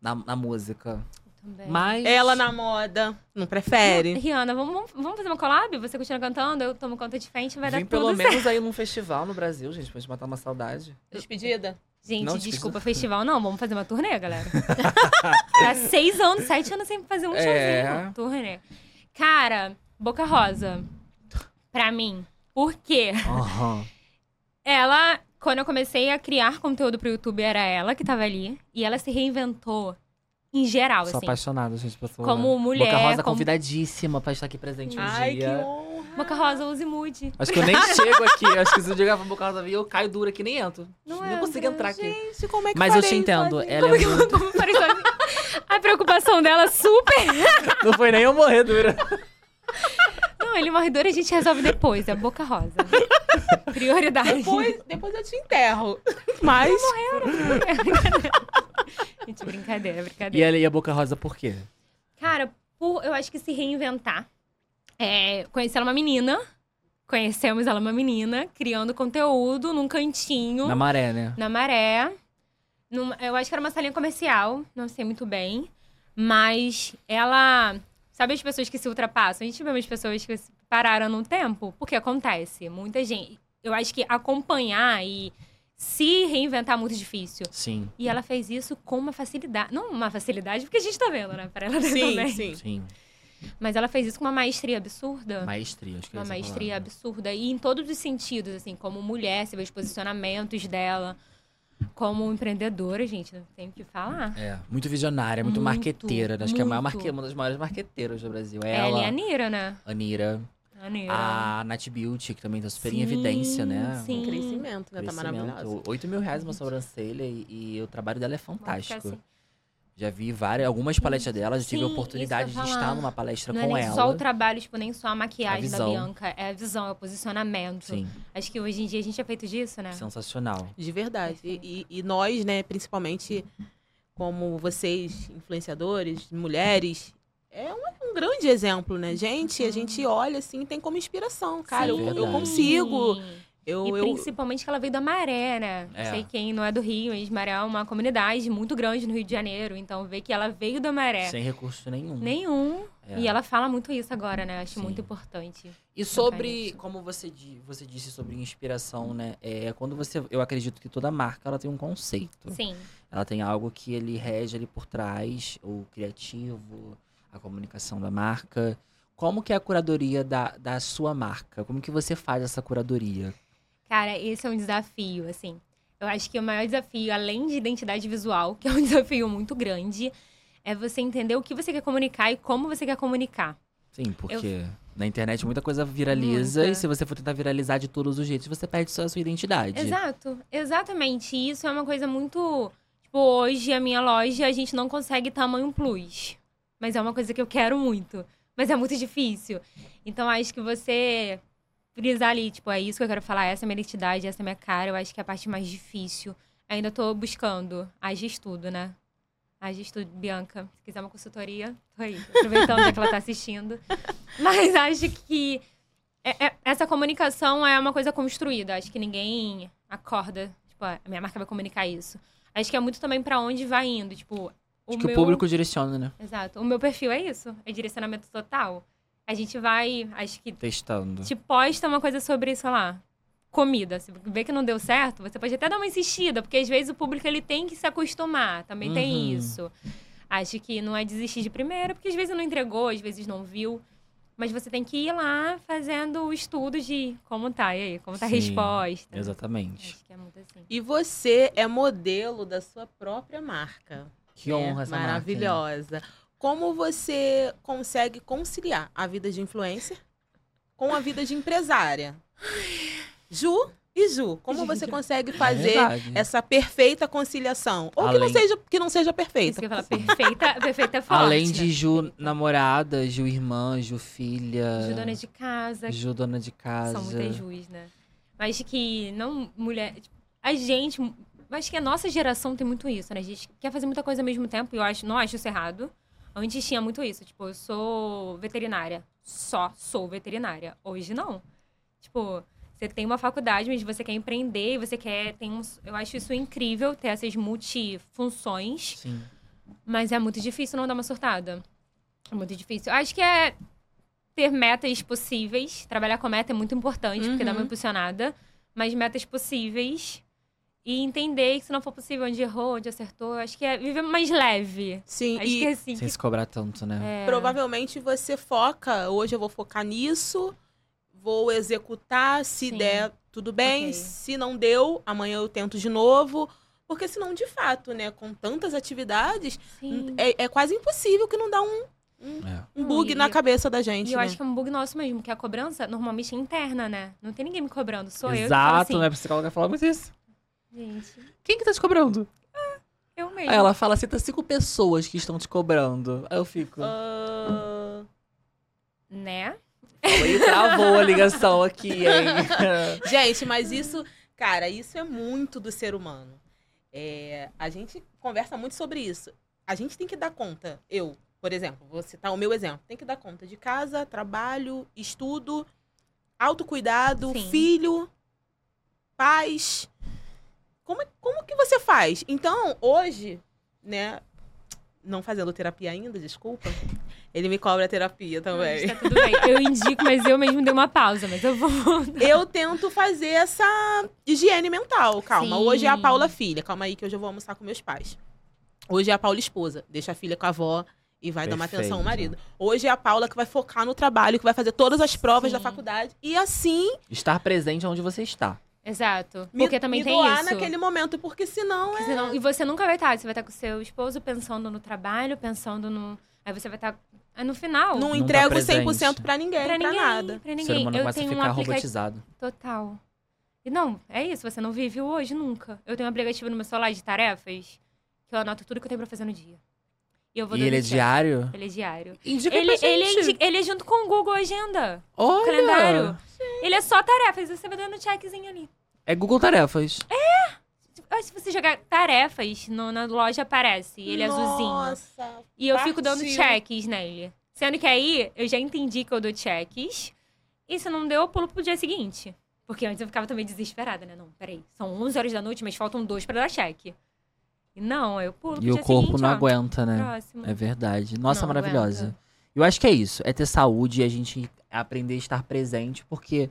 na, na música. Também. Mas. Ela na moda, não prefere? Rihanna, vamos, vamos- fazer uma collab? Você continua cantando, eu tomo conta de frente, vai Vem dar pelo tudo menos aí num festival no Brasil, gente, pra gente matar uma saudade. Despedida? Gente, Não desculpa, festival não. Vamos fazer uma turnê, galera. Há seis anos, sete anos sem fazer um É. showzinho. Turnê. Cara, Boca Rosa. Pra mim. Por quê? Aham. Ela, quando eu comecei a criar conteúdo pro YouTube, era ela que tava ali. E ela se reinventou em geral, Sou assim. apaixonada, gente, por favor. Como mulher, Boca Rosa como- convidadíssima pra estar aqui presente um Ai, que dia. honra. Boca Rosa, use mude. Acho que eu nem chego aqui. Acho que se eu chegar pra Boca Rosa eu caio duro aqui nem entro. Não Não entra, consigo entrar aqui. Gente, como é que Mas eu te entendo. Ela é muito... Como parei sozinha. A preocupação dela super. Não foi nem eu morrer dura. Não, ele morre duro a gente resolve depois. É Boca Rosa. Prioridade. Depois, depois eu te enterro. Mas. Gente, brincadeira, E brincadeira. ela e a Boca Rosa por quê? Cara, por, eu acho que se reinventar. É, conhecer ela uma menina. Conhecemos ela uma menina, criando conteúdo num cantinho, Na na, maré, né? maré. Numa- eu acho que era uma salinha comercial, não sei muito bem. Mas ela. Sabe as pessoas que se ultrapassam? A gente vê umas pessoas que se pararam no tempo. Porque acontece. Muita gente. Eu acho que acompanhar e se reinventar é muito difícil. Sim, E ela fez isso com uma facilidade. Não uma facilidade, porque a gente tá vendo, né? Para ela Sim, também. sim. sim. Mas ela fez isso com uma maestria absurda. Maestria, acho que é uma maestria palavra. absurda. E em todos os sentidos, assim, como mulher, você vê os posicionamentos dela. Como empreendedora, gente, não tem o que falar. É, muito visionária, muito, Muito, marqueteira. Acho que é a maior marque... uma das maiores marqueteiras do Brasil. É Ela, ela, e a Nira, né? a Nira, A Nira. a Nat Beauty, que também tá super em Sim, evidência, né? sim. Um crescimento, né? Tá Crescimento. maravilhosa. 8 mil reais uma sobrancelha e, e o trabalho dela é fantástico. assim. Já vi várias, algumas palestras dela, já tive Sim, a oportunidade eu de estar numa palestra Não é com nem ela. só o trabalho, tipo, nem só a maquiagem A da. Bianca. É a visão, é o posicionamento. Sim, Acho que hoje em dia a gente é feito disso, né? sensacional. De verdade. E, e- e nós, né, principalmente como vocês, influenciadores, mulheres, é um, um grande exemplo, né? Gente, a gente olha assim, tem como inspiração. Cara, eu, Sim. eu Verdade. consigo. E Eu, eu, principalmente que ela veio da Maré, né? É. Sei quem não é do Rio, mas Maré é uma comunidade muito grande no Rio de Janeiro. Então, ver que ela veio da Maré. Sem recurso nenhum. Nenhum. É. E ela fala muito isso agora, né? Acho Sim. muito importante. E sobre, isso. como você, você disse sobre inspiração, né? É, quando você, eu acredito que toda marca ela tem um conceito. Sim. Ela tem algo que ele rege ali por trás, o criativo, a comunicação da marca. Como que é a curadoria da, da sua marca? Como que você faz essa curadoria? Cara, esse é um desafio, assim. Eu acho que o maior desafio, além de identidade visual, que é um desafio muito grande, é você entender o que você quer comunicar e como você quer comunicar. Sim, porque na internet muita coisa viraliza Muita. e se você for tentar viralizar de todos os jeitos, você perde só a sua identidade. Exato, exatamente. E isso é uma coisa muito. Tipo, hoje a minha loja a gente não consegue tamanho plus. Mas é uma coisa que eu quero muito. Mas é muito difícil. Então acho que você frisar ali, tipo, é isso que eu quero falar, essa é a minha identidade, essa é a minha cara, eu acho que é a parte mais difícil. Ainda tô buscando. Haja estudo, né? Haja estudo, Bianca. Se quiser uma consultoria, tô aí. Aproveitando já que ela tá assistindo. Mas acho que é- é- essa comunicação é uma coisa construída. Acho que ninguém acorda, tipo, a minha marca vai comunicar isso. Acho que é muito também pra onde vai indo, tipo, o Acho que meu... o público direciona, né? Exato. O meu perfil é isso, é direcionamento total. A gente vai, acho que Testando. te posta uma coisa sobre, sei lá, comida. Se vê que não deu certo, você pode até dar uma insistida, porque às vezes o público ele tem que se acostumar, também tem Uhum. isso. Acho que não é desistir de primeira, porque às vezes não entregou, às vezes não viu. Mas você tem que ir lá fazendo o estudo de como tá, e aí, como tá a Sim, resposta. Exatamente. Acho que é muito assim. E você é modelo da sua própria marca. Que É, honra essa marca, hein? Como você consegue conciliar a vida de influencer com a vida de empresária? Ju e Ju, como você consegue fazer Verdade. essa perfeita conciliação? Ou que, não Além- seja, que não seja Isso perfeita. que eu falar, perfeita, perfeita é forte. Além né? de Ju namorada, Ju irmã, Ju filha. Ju dona de casa, Ju dona de casa. São muitas Jus, né? Mas que não mulher. tipo, a gente. Acho que a nossa geração tem muito isso, né? A gente quer fazer muita coisa ao mesmo tempo e eu acho, não acho isso errado. Antes tinha muito isso. Tipo, eu sou veterinária. Só sou veterinária. Hoje não. Tipo, você tem uma faculdade, mas você quer empreender e você quer. Tem uns, eu acho isso incrível ter essas multifunções. Sim. Mas é muito difícil não dar uma surtada. É muito difícil. Acho que é ter metas possíveis. Trabalhar com meta é muito importante, porque dá uma Uhum. impulsionada. Mas metas possíveis E entender que se não for possível, onde errou, onde acertou, acho que é viver mais leve. Sim, Acho e que é assim. Sem que- se cobrar tanto, né? é. provavelmente você foca, hoje eu vou focar nisso, vou executar, se Sim. der, tudo bem, Ok. se não deu, amanhã eu tento de novo. Porque senão, de fato, né, com tantas atividades, Sim. é, é quase impossível que não dá um, É. um bug e- na cabeça da gente, E eu né? acho que é um bug nosso mesmo, que a cobrança normalmente é interna, né? Não tem ninguém me cobrando, sou eu que falo Exato, assim, né? A psicóloga fala muito isso. Gente, Quem que tá te cobrando? eu mesmo. Aí ela fala, cita cinco pessoas que estão te cobrando. Aí eu fico. Ah, Né? Aí travou a ligação aqui, hein? Gente, mas isso, cara, isso é muito do ser humano. É, a gente conversa muito sobre isso. A gente tem que dar conta. Eu, por exemplo, vou citar o meu exemplo. Tem que dar conta de casa, trabalho, estudo, autocuidado, Sim. filho, paz. Como, é- como que você faz? Então, hoje, né? Não fazendo terapia ainda, desculpa. Ele me cobra terapia também. Tá tudo bem. Eu indico, mas eu mesmo dei uma pausa, mas eu vou. eu tento fazer essa higiene mental. Calma, Sim. hoje é a Paula filha. Calma aí que hoje eu vou almoçar com meus pais. Hoje é a Paula esposa. Deixa a filha com a avó e vai dar uma atenção ao Perfeito. marido. Hoje é a Paula que vai focar no trabalho, que vai fazer todas as provas Sim. da faculdade. E assim, Estar presente onde você está. Exato. me, Porque também me tem doar isso. naquele momento, porque senão é... Porque senão- E você nunca vai estar. Você vai estar com o seu esposo pensando no trabalho, pensando no. Aí você vai estar. Aí no final. Não Não entrego tá presente. 100% pra ninguém, pra pra, ninguém. nada. Pra O ser ninguém. humano Eu começa a tenho um ficar aplicativo. robotizado. Total. E não, é isso. Você não vive hoje nunca. Eu tenho um aplicativo no meu celular de tarefas que eu anoto tudo que eu tenho pra fazer no dia. E eu vou E ele é check. diário? Ele é diário. Indica Ele, pra ele, é gente. indi- ele é junto com o Google Agenda. Olha! calendário. Ele é só tarefas. Você vai dando checkzinho ali. É Google Tarefas. Acho que se você jogar tarefas no- na loja aparece. Ele é azulzinho. Nossa. E eu fico dando cheques nele. Sendo que aí eu já entendi que eu dou cheques. E se não deu, eu pulo pro dia seguinte. Porque antes eu ficava também desesperada, né? Não, peraí. São 11 horas da noite, mas faltam dois pra dar cheque. E não, eu pulo E o corpo seguinte, não ó, aguenta, né? Próximo. É verdade. Nossa, Não maravilhosa. aguenta. Eu acho que é isso. É ter saúde e a gente aprender a estar presente, porque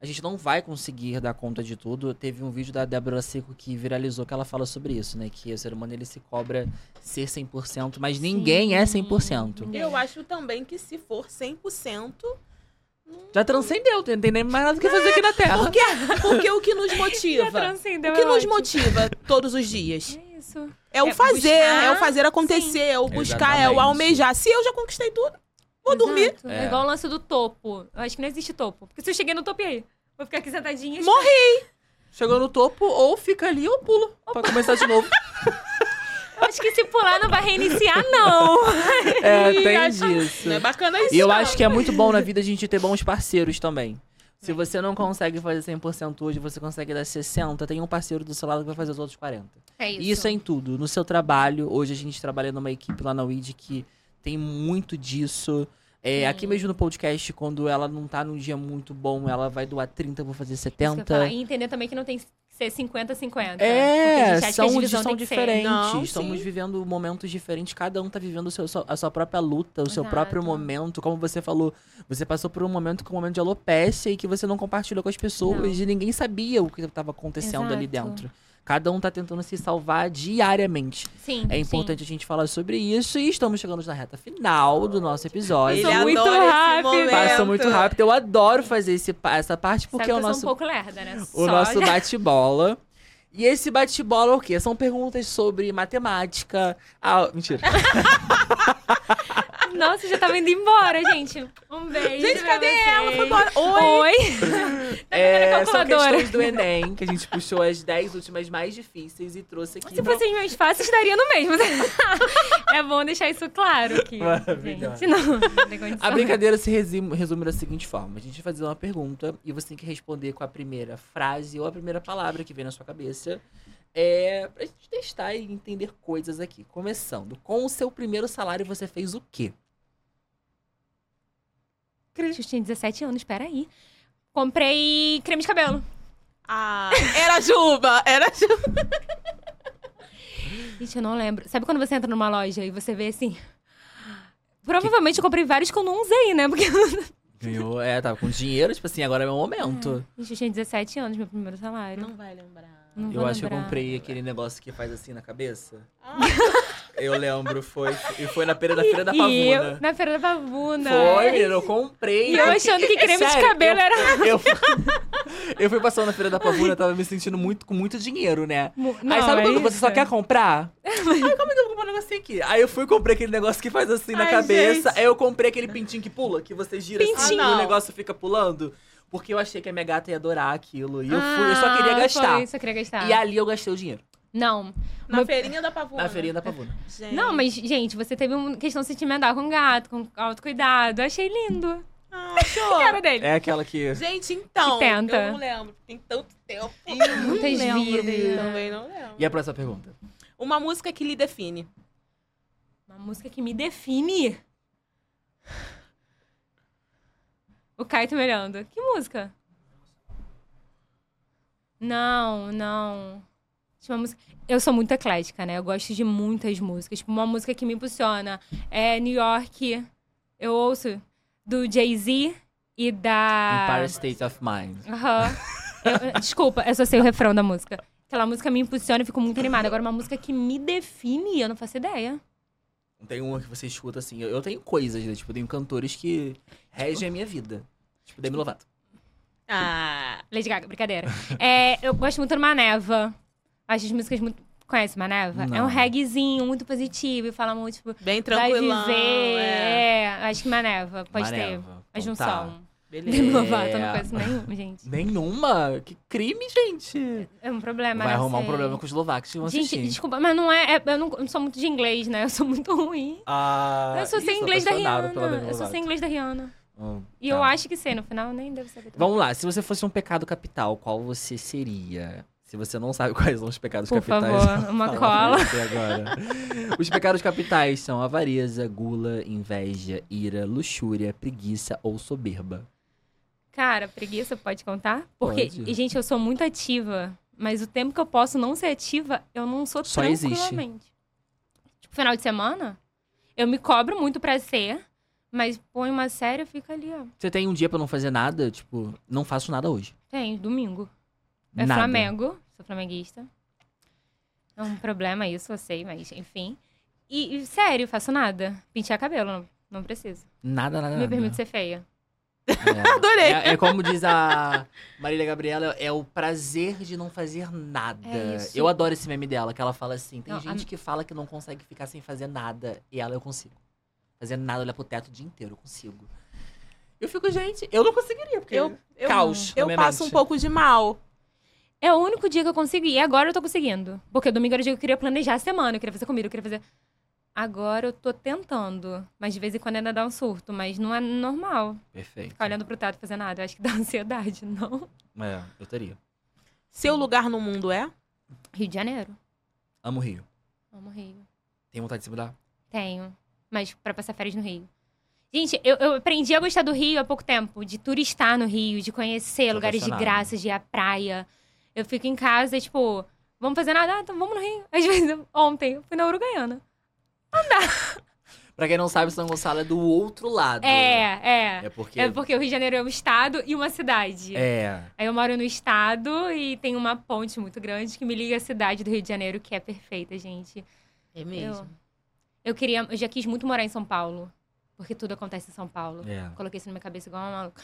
a gente não vai conseguir dar conta de tudo. Teve um vídeo da Débora Seco que viralizou que ela fala sobre isso, né? Que o ser humano ele se cobra ser 100%, mas ninguém é 100%. Ninguém. Eu acho também que se for 100%, Já transcendeu, não tem nem mais nada que fazer aqui na Terra. Porque, porque o que nos Já motiva? transcendeu, O que é nos ótimo. motiva todos os dias? É isso. É o É fazer, buscar, é o fazer acontecer, é o buscar, é o Exatamente. almejar. Se eu já conquistei tudo, vou dormir. Exato. É. É. igual o lance do topo. Eu acho que não existe topo. Porque se eu cheguei no topo, e aí? Vou ficar aqui sentadinha. Morri. Chegou no topo, ou fica ali ou pula. Pra começar de novo. Acho que se pular não vai reiniciar, não. É, tem acho- disso. Não é bacana isso. E eu não. acho que é muito bom na vida a gente ter bons parceiros também. Se você não consegue fazer 100% hoje, você consegue dar 60%, tem um parceiro do seu lado que vai fazer os outros 40%. É E isso é em tudo. No seu trabalho, hoje a gente trabalha numa equipe lá na WID que tem muito disso. É, aqui mesmo no podcast, quando ela não tá num dia muito bom, ela vai doar 30, vou fazer Isso que eu 70. falar. E entender também que não tem ser 50-50. Porque a É, gente acha que a são, são diferentes. Não, Estamos sim. vivendo momentos diferentes. Cada um tá vivendo o seu- a sua própria luta, o seu Exato. próprio momento. Como você falou, você passou por um momento que é um momento de alopécia e que você não compartilhou com as pessoas Não. e ninguém sabia o que estava acontecendo ali Exato. dentro. Cada um tá tentando se salvar diariamente. Sim, É importante a gente falar sobre isso e estamos chegando na reta final do nosso episódio. Ele muito rápido. Passa muito rápido. Eu adoro fazer esse, essa parte Sabe porque que é o nosso um pouco lerda, né? o Só nosso já- bate-bola. E esse bate-bola é o quê? São perguntas sobre matemática. Ah, mentira. Nossa, já tava indo embora, gente. Um beijo. Gente, cadê vocês. ela? Foi embora. Oi. Oi. É, na são questões do Enem, que a gente puxou as 10 últimas mais difíceis e trouxe aqui. Se fossem meus fáceis, daria no mesmo. é bom deixar isso claro aqui. Maravilhoso. Gente, não, não. A brincadeira se resume, resume da seguinte forma: a gente vai fazer uma pergunta e você tem que responder com a primeira frase ou a primeira palavra que vem na sua cabeça. É, pra gente testar e entender coisas aqui. Começando, com o seu primeiro salário você fez o quê? Eu tinha 17 anos, peraí. Comprei creme de cabelo. Ah, era Juba, era Juba. Gente, eu não lembro. Sabe quando você entra numa loja e você vê assim... Provavelmente eu comprei vários que eu não usei, né? Porque... Ganhou, é, tava com dinheiro, tipo assim, agora é meu momento. Gente, eu tinha 17 anos, meu primeiro salário. Não vai lembrar. Não Eu acho que eu lembrar. comprei aquele negócio que faz assim na cabeça. Ah, Eu lembro, foi. E foi na feira da Feira da E eu, Pavuna. na Feira da Pavuna. Foi, menina, eu comprei. E eu achando que creme de Sério, cabelo eu, era- Eu, eu fui passando na Feira da Pavuna, tava me sentindo muito, com muito dinheiro, né? Mu- Aí Não, sabe é quando você só isso. quer comprar? Aí como é que eu vou comprar um negocinho aqui? Aí eu fui e comprei aquele negócio que faz assim na Ai, cabeça. gente. Aí eu comprei aquele pintinho que pula, que você gira assim Pintinho. e Ah, o não. negócio fica pulando. Porque eu achei que a minha gata ia adorar aquilo. E eu fui, eu só queria Ah, gastar. Foi, só queria gastar. E ali eu gastei o dinheiro. Não. na Meu- feirinha da Pavuna. Na feirinha da Pavuna. Gente. Não, mas, gente, você teve uma questão sentimental com o gato, com autocuidado. Eu achei lindo. Ah, cara dele. É aquela que. Gente, então. Que tenta. Eu não lembro. Tem tanto tempo. Muitas não lembro. vidas. Também não lembro. E a próxima pergunta? Uma música que lhe define. Uma música que me define. O Caio tá olhando. Que música? Não, não. Tinha uma música... Eu sou muito eclética, né? Eu gosto de muitas músicas. Tipo, uma música que me impulsiona é New York. Eu ouço do Jay-Z e da. Empire State of Mind. Aham. Eu- Desculpa, eu só sei o refrão da música. Aquela música me impulsiona e fico muito animada. Agora, uma música que me define, eu não faço ideia. Tem uma que você escuta assim. Eu, eu tenho coisas, né? Tipo, eu tenho cantores que regem a minha vida. Tipo, Demi Lovato. Ah. Lady Gaga, brincadeira. É, eu gosto muito do Maneva. Acho as músicas muito. Conhece Maneva? É Não. um reggaezinho muito positivo e fala muito, tipo, Bem vai tranquilão. viver. É. É. acho que Maneva pode ter. Maneva. A Então junção. tá. Beleza. Demi Lovato, eu não É. conheço nenhum, gente. Nenhuma? Que crime, gente. É um problema, Vai né? arrumar um problema com os eslovacos que vão Gente, assistir. desculpa, mas não é, é- Eu não eu não sou muito de inglês, né? Eu sou muito ruim. Ah, eu sou sem inglês da Rihanna. Eu sou sem inglês da Rihanna. Hum, E tá. eu acho que sei, no final nem devo saber. também. Vamos lá, se você fosse um pecado capital, qual você seria? Se você não sabe quais são os pecados Por capitais. favor, uma cola. Os pecados capitais são avareza, gula, inveja, ira, luxúria, preguiça ou soberba. Cara, preguiça pode contar? Porque, Pode. gente, eu sou muito ativa. Mas o tempo que eu posso não ser ativa, eu não sou Só existe. tranquilamente. Tipo, final de semana, eu me cobro muito pra ser. Mas põe uma série, eu fico ali, ó. Você tem um dia pra não fazer nada? Tipo, não faço nada hoje. Tem, domingo. É nada. Flamengo, sou flamenguista. É um problema isso, eu sei, mas enfim. E, e, sério, faço nada. Pentear cabelo, não, não preciso. Nada, nada, Me nada. permito ser feia. É. Adorei. É, é como diz a Marília Gabriela, é o prazer de não fazer nada. É. Eu adoro esse meme dela, que ela fala assim: tem Não, gente a- que fala que não consegue ficar sem fazer nada. E ela eu consigo. Fazer nada, olhar pro teto o dia inteiro, eu consigo. Eu fico, gente, eu não conseguiria, porque Eu, eu, caos. eu passo um mente. pouco de mal. É o único dia que eu consigo ir. E agora eu tô conseguindo. Porque domingo era o dia que eu queria planejar a semana, eu queria fazer comida, eu queria fazer. Agora eu tô tentando. Mas de vez em quando ainda dá um surto. Mas não é normal Perfeito. ficar olhando pro teto e fazer nada. Eu acho que dá ansiedade, não? É, eu teria. Seu lugar no mundo é? Rio de Janeiro. Amo o Rio. Amo Rio. Tem vontade de se mudar? Tenho. Mas pra passar férias no Rio. Gente, eu, eu aprendi a gostar do Rio há pouco tempo. De turistar no Rio, de conhecer Tô lugares de graça, de ir à praia. Eu fico em casa e, tipo, vamos fazer nada? Ah, então vamos no Rio. Às vezes, ontem, eu fui na Uruguaiana. Pra quem não sabe, São Gonçalo é do outro lado. É, é. É porque. É porque o Rio de Janeiro é um estado e uma cidade. É. Aí eu moro no estado e tem uma ponte muito grande que me liga à cidade do Rio de Janeiro, que é perfeita, gente. É Eu, eu queria, eu já quis muito morar em São Paulo, porque tudo acontece em São Paulo. É. Coloquei isso na minha cabeça igual uma maluca.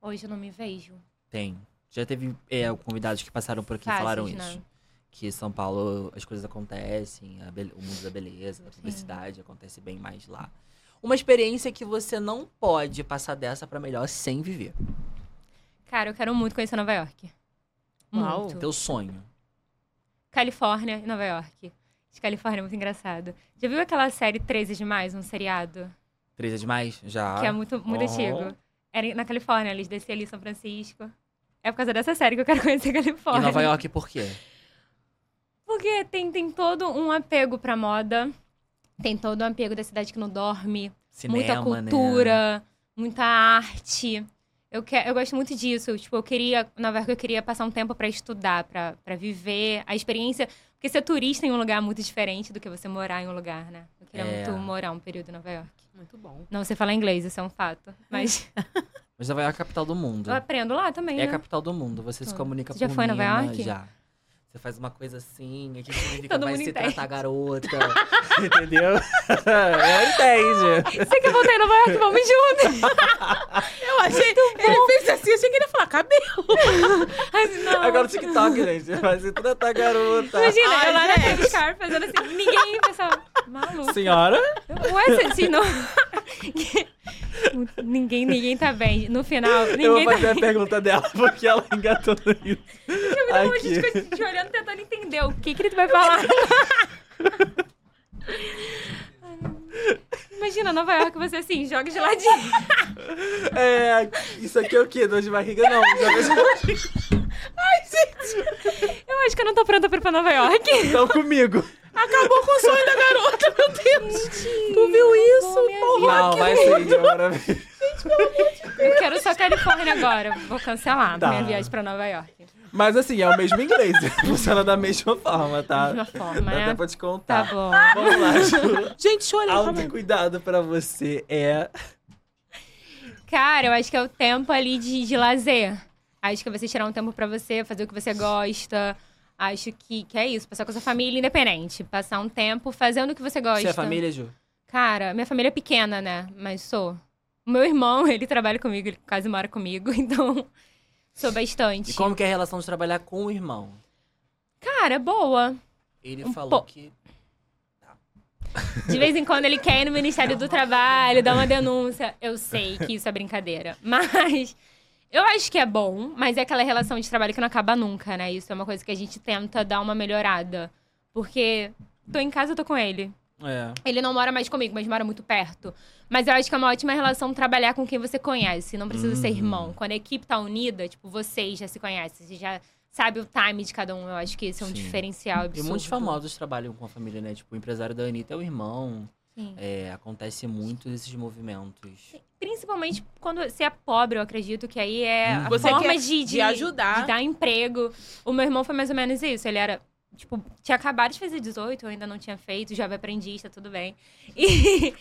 Hoje eu não me vejo. Tem. Já teve é, convidados que passaram por aqui e falaram né? isso. Que em São Paulo as coisas acontecem, a o mundo da beleza, da publicidade acontece bem mais lá. Uma experiência que você não pode passar dessa pra melhor sem viver. Cara, eu quero muito conhecer Nova York. Uau. Muito. Teu sonho. Califórnia e Nova York. De Califórnia é muito engraçado. Já viu aquela série 13 demais, um seriado? Três é demais? Já. que é muito, muito Aham. antigo. Era na Califórnia, eles desciam ali em São Francisco. É por causa dessa série que eu quero conhecer a E Califórnia. Nova York por quê? Porque tem, tem todo um apego pra moda. Tem todo um apego da cidade que não dorme. Cinema, muita né? cultura, muita arte. Eu, que, eu gosto muito disso. Tipo, eu queria, Nova York, eu queria passar um tempo pra estudar, pra pra viver a experiência. Porque ser turista em um lugar é muito diferente do que você morar em um lugar, né? Eu queria É. muito morar um período em Nova York. Muito bom. Não sei falar inglês, isso é um fato. Mas Mas Nova York é a capital do mundo. eu aprendo lá também, É a né? capital do mundo. Você se comunica Você já por foi em Nova York? Já. Você faz uma coisa assim, aqui significa Todo mundo se entende. tratar garota. entendeu? Ela entende. Você que eu voltei em Nova York, vamos juntos. Eu achei. Ele fez assim, eu achei que ele ia falar cabelo. Não. Agora o TikTok, gente. Vai se tratar garota. Imagina, Ai, eu lá na gente. Times Car fazendo assim, ninguém pensava, maluco. Senhora? Ué, você não... ninguém, ninguém tá bem. No final, Eu ninguém vou tá fazer a pergunta dela, porque ela engatou isso. Não, a gente Aqui. fica te olhando, tentando entender o que, que ele vai falar. Imagina, Nova York, você assim, joga de ladinho. É, isso aqui é o quê? Dor de barriga? Não, joga de barriga. Eu acho que eu não tô pronta pra ir pra Nova York. Então comigo. Acabou com o sonho da garota, meu Deus. Tu viu isso? Porra, Não, vai ser agora. Eu quero só Califórnia agora. Vou cancelar Tá. minha viagem pra Nova York. Mas assim, é o mesmo inglês. Funciona da mesma forma, tá? mesma forma, Dá né? até pra te Tá contar. bom. Vamos lá, Ju. Gente, chorei. calma aí. Autocuidado pra você é. Cara, eu acho que é o tempo ali de, de lazer. Acho que é você tirar um tempo pra você, fazer o que você gosta. Acho que, que é isso, passar com a sua família independente. Passar um tempo fazendo o que você gosta. Você é família, Ju? Cara, minha família é pequena, né? Mas sou. O meu irmão, ele trabalha comigo, ele quase mora comigo, então sou bastante. E como que é a relação de trabalhar com o irmão? Cara, boa. Ele Um falou po- que. De vez em quando ele quer ir no Ministério do Trabalho, dar uma denúncia. Eu sei que isso é brincadeira. Mas eu acho que é bom, mas é aquela relação de trabalho que não acaba nunca, né? Isso é uma coisa que a gente tenta dar uma melhorada. Porque tô em casa, eu tô com ele. É. Ele não mora mais comigo, mas mora muito perto. Mas eu acho que é uma ótima relação trabalhar com quem você conhece. Não precisa ser Uhum. irmão. Quando a equipe tá unida, tipo, vocês já se conhecem. Você já sabe o time de cada um. Eu acho que esse é um Sim. diferencial E absurdo. muitos famosos trabalham com a família, né? Tipo, o empresário da Anitta é o irmão. Sim. É, acontece muito esses movimentos. Principalmente quando você é pobre, eu acredito que aí é a Uhum. Você forma quer de, de ajudar. de dar emprego. O meu irmão foi mais ou menos isso. Ele era, tipo, tinha acabado de fazer 18, eu ainda não tinha feito, jovem aprendiz, tá tudo bem. E, e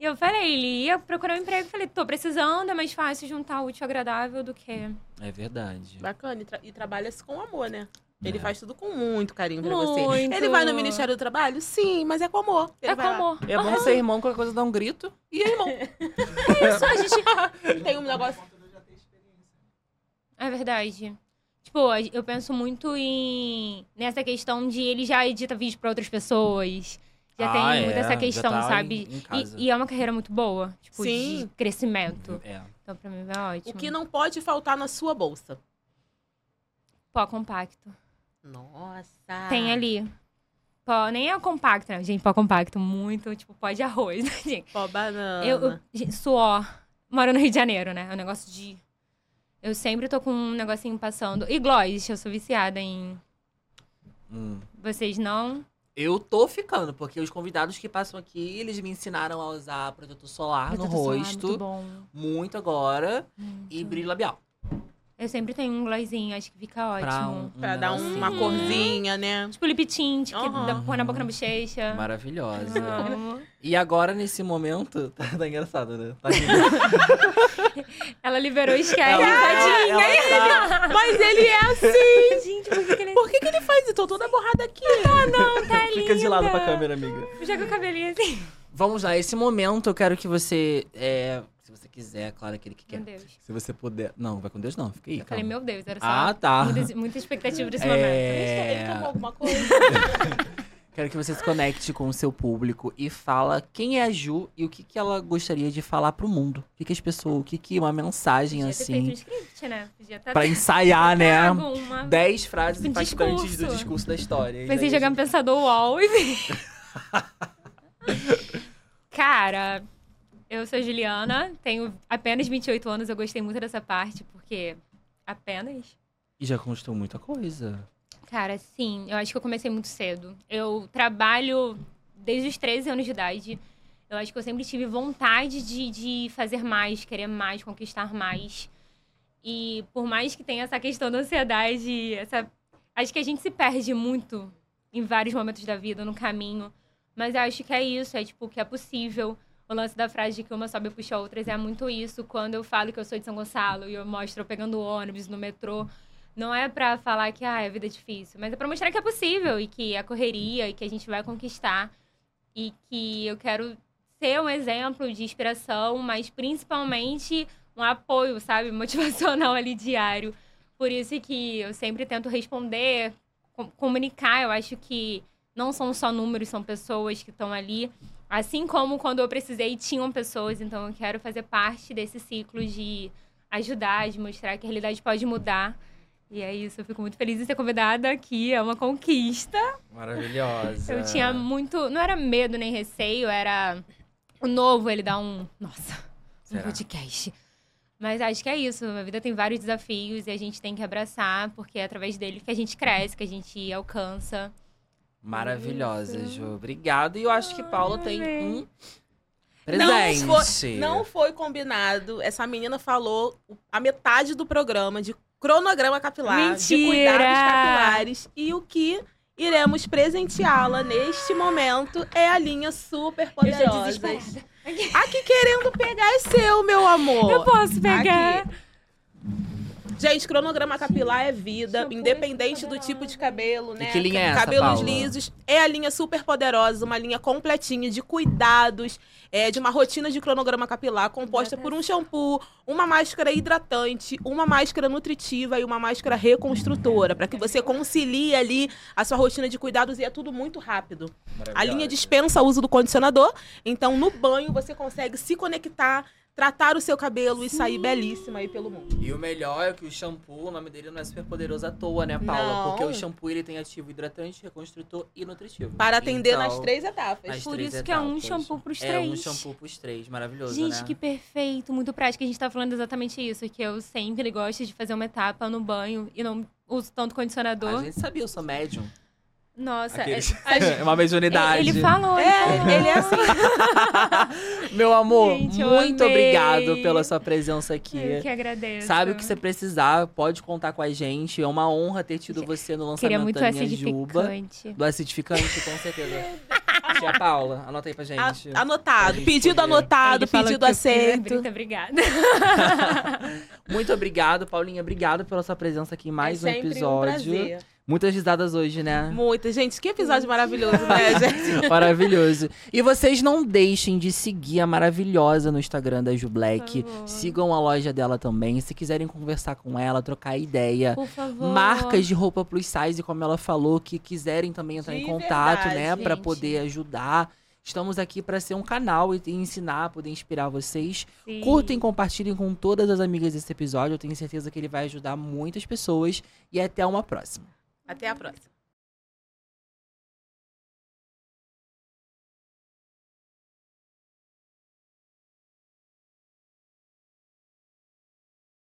eu falei, ele ia procurar um emprego. Falei, tô precisando, é mais fácil juntar o útil ao agradável do que. É verdade. Bacana, e, tra- e trabalha-se com amor, né? Ele É. faz tudo com muito carinho pra você. Muito. Ele vai no Ministério do Trabalho? Sim, mas é com amor. Ele é com lá. amor. É bom ser irmão, qualquer coisa dá um grito. E é irmão. Isso, a gente. Tem um negócio. É verdade. Tipo, eu penso muito em. nessa questão de ele já edita vídeo pra outras pessoas. Já Ah, tem é, muito essa questão, tá sabe? em- em E-. E, é uma carreira muito boa, tipo, Sim. de crescimento. É. Então, pra mim, é ótimo. O que não pode faltar na sua bolsa. Pó compacto. Nossa. Tem ali. Pó, nem é compacto, né? Gente, pó compacto, muito, tipo, pó de arroz, gente. Pó banana. Eu, eu- gente, suor. Moro no Rio de Janeiro, né? É um negócio de. Eu sempre tô com um negocinho passando. E gloss, eu sou viciada em. Hum. Vocês não? Eu tô ficando, porque os convidados que passam aqui, eles me ensinaram a usar protetor solar no Protetor solar, rosto. Muito bom. muito agora. muito. E brilho labial. Eu sempre tenho um glossinho, acho que fica ótimo. Pra, um, um Pra dar negocinho. uma corzinha, né? Tipo lip tint, que Aham. dá, põe na boca na bochecha. Maravilhosa. Amo. E agora, nesse momento, tá, tá engraçado, né? Tá. Ela liberou o sketch, Ela- tadinha. ela tá- Mas ele é assim. Gente, por que, que ele Por que, que ele faz isso? Tô toda borrada aqui. não tá Fica de lado linda? pra câmera, amiga. Joga o cabelinho assim. Vamos lá, esse momento eu quero que você. é, se você quiser, claro, aquele que quer. Meu Deus. Se você puder. Não, vai com Deus, não. Fica aí. Eu falei, calma. meu Deus, era só Ah, tá. muita, muita expectativa desse É. momento. Ele tomou alguma coisa? Quero que você se conecte com o seu público e fala quem é a Ju e o que, que ela gostaria de falar pro mundo. O que, que as pessoas. O que, que uma mensagem Podia ter feito um assim. script, né? Podia ter Pra ensaiar, né? alguma. Dez frases Um impactantes discurso. do discurso da história. Pensei em a jogar no pensador UOL e. Cara, eu sou Juliana, tenho apenas 28 anos, eu gostei muito dessa parte, porque apenas. E já conquistou muita coisa. Cara, sim, eu acho que eu comecei muito cedo. Eu trabalho desde os 13 anos de idade. Eu acho que eu sempre tive vontade de, de fazer mais, querer mais, conquistar mais. E por mais que tenha essa questão da ansiedade, essa... acho que a gente se perde muito em vários momentos da vida, no caminho. Mas eu acho que é isso, é tipo, que é possível. O lance da frase de que uma sobe e puxa outras é muito isso. Quando eu falo que eu sou de São Gonçalo e eu mostro pegando ônibus no metrô, Não é pra falar que ah, a vida é difícil, mas é pra mostrar que é possível e que é correria e que a gente vai conquistar. E que eu quero ser um exemplo de inspiração, mas principalmente um apoio, sabe, motivacional ali diário. Por isso que eu sempre tento responder, com- comunicar. Eu acho que não são só números, são pessoas que estão ali. Assim como quando eu precisei, tinham pessoas. Então eu quero fazer parte desse ciclo de ajudar, de mostrar que a realidade pode mudar. E é isso, eu fico muito feliz de ser convidada aqui. É uma conquista. Maravilhosa. Eu tinha muito. Não era medo nem receio, era o novo, ele dá um. Nossa, um Será? podcast. Mas acho que é isso. A vida tem vários desafios e a gente tem que abraçar, porque é através dele que a gente cresce, que a gente alcança. Maravilhosa, Ju. Obrigado. E eu acho que Paulo tem um Não presente. foi, não foi combinado. Essa menina falou a metade do programa de cronograma capilar, de Mentira! cuidados capilares. E o que iremos presenteá-la neste momento é a linha super poderosa. Aqui querendo pegar é seu, meu amor. Eu posso pegar. Aqui. Gente, cronograma capilar é vida, Shampoo independente do tipo de cabelo, né? que linha é essa, Cabelos Paula? lisos. É a linha super poderosa, uma linha completinha de cuidados, é, de uma rotina de cronograma capilar composta por um shampoo, uma máscara hidratante, uma máscara nutritiva e uma máscara reconstrutora, para que você concilie ali a sua rotina de cuidados e é tudo muito rápido. A linha dispensa o uso do condicionador, então no banho você consegue se conectar, tratar o seu cabelo e sair belíssima aí pelo mundo. E o melhor é que o shampoo, o nome dele não é super poderoso à toa, né, Paula? Não. Porque o shampoo ele tem ativo hidratante, reconstrutor e nutritivo. Para atender Então, nas três etapas. nas Por três isso que é um etapas. shampoo pros É três. um shampoo pros três. Maravilhoso, Gente, né? que perfeito, muito prático. A gente tá falando exatamente isso, que eu sempre gosto de fazer uma etapa no banho e não uso tanto condicionador. A gente sabia, eu sou médium. Nossa, é, Aqueles- a gente- É uma mediunidade. ele falou. ele falou. É, ele é assim. Meu amor, Gente, muito obrigado pela sua presença aqui. Eu que agradeço. Sabe o que você precisar, pode contar com a gente. É uma honra ter tido você no Queria lançamento muito da minha Juba. acidificante. Do acidificante, com certeza. Tia Paula, anota aí pra A- gente. Anotado. gente Pedido poder- anotado, Ele pedido a aceito. Brita, obrigada. Muito obrigado, Paulinha. Obrigado pela sua presença aqui em mais é um episódio. Um prazer. Muitas risadas hoje, né? Muita. Gente, que episódio maravilhoso, né, gente? Maravilhoso. E vocês não deixem de seguir a maravilhosa no Instagram da Ju Black. Sigam a loja dela também. Se quiserem conversar com ela, trocar ideia. Por favor. Marcas de roupa plus size, como ela falou, que quiserem também entrar De em contato, verdade, né? Pra gente. poder ajudar. Estamos aqui pra ser um canal e ensinar, poder inspirar vocês. Sim. Curtem, compartilhem com todas as amigas desse episódio. Eu tenho certeza que ele vai ajudar muitas pessoas. E até uma próxima. Até a próxima.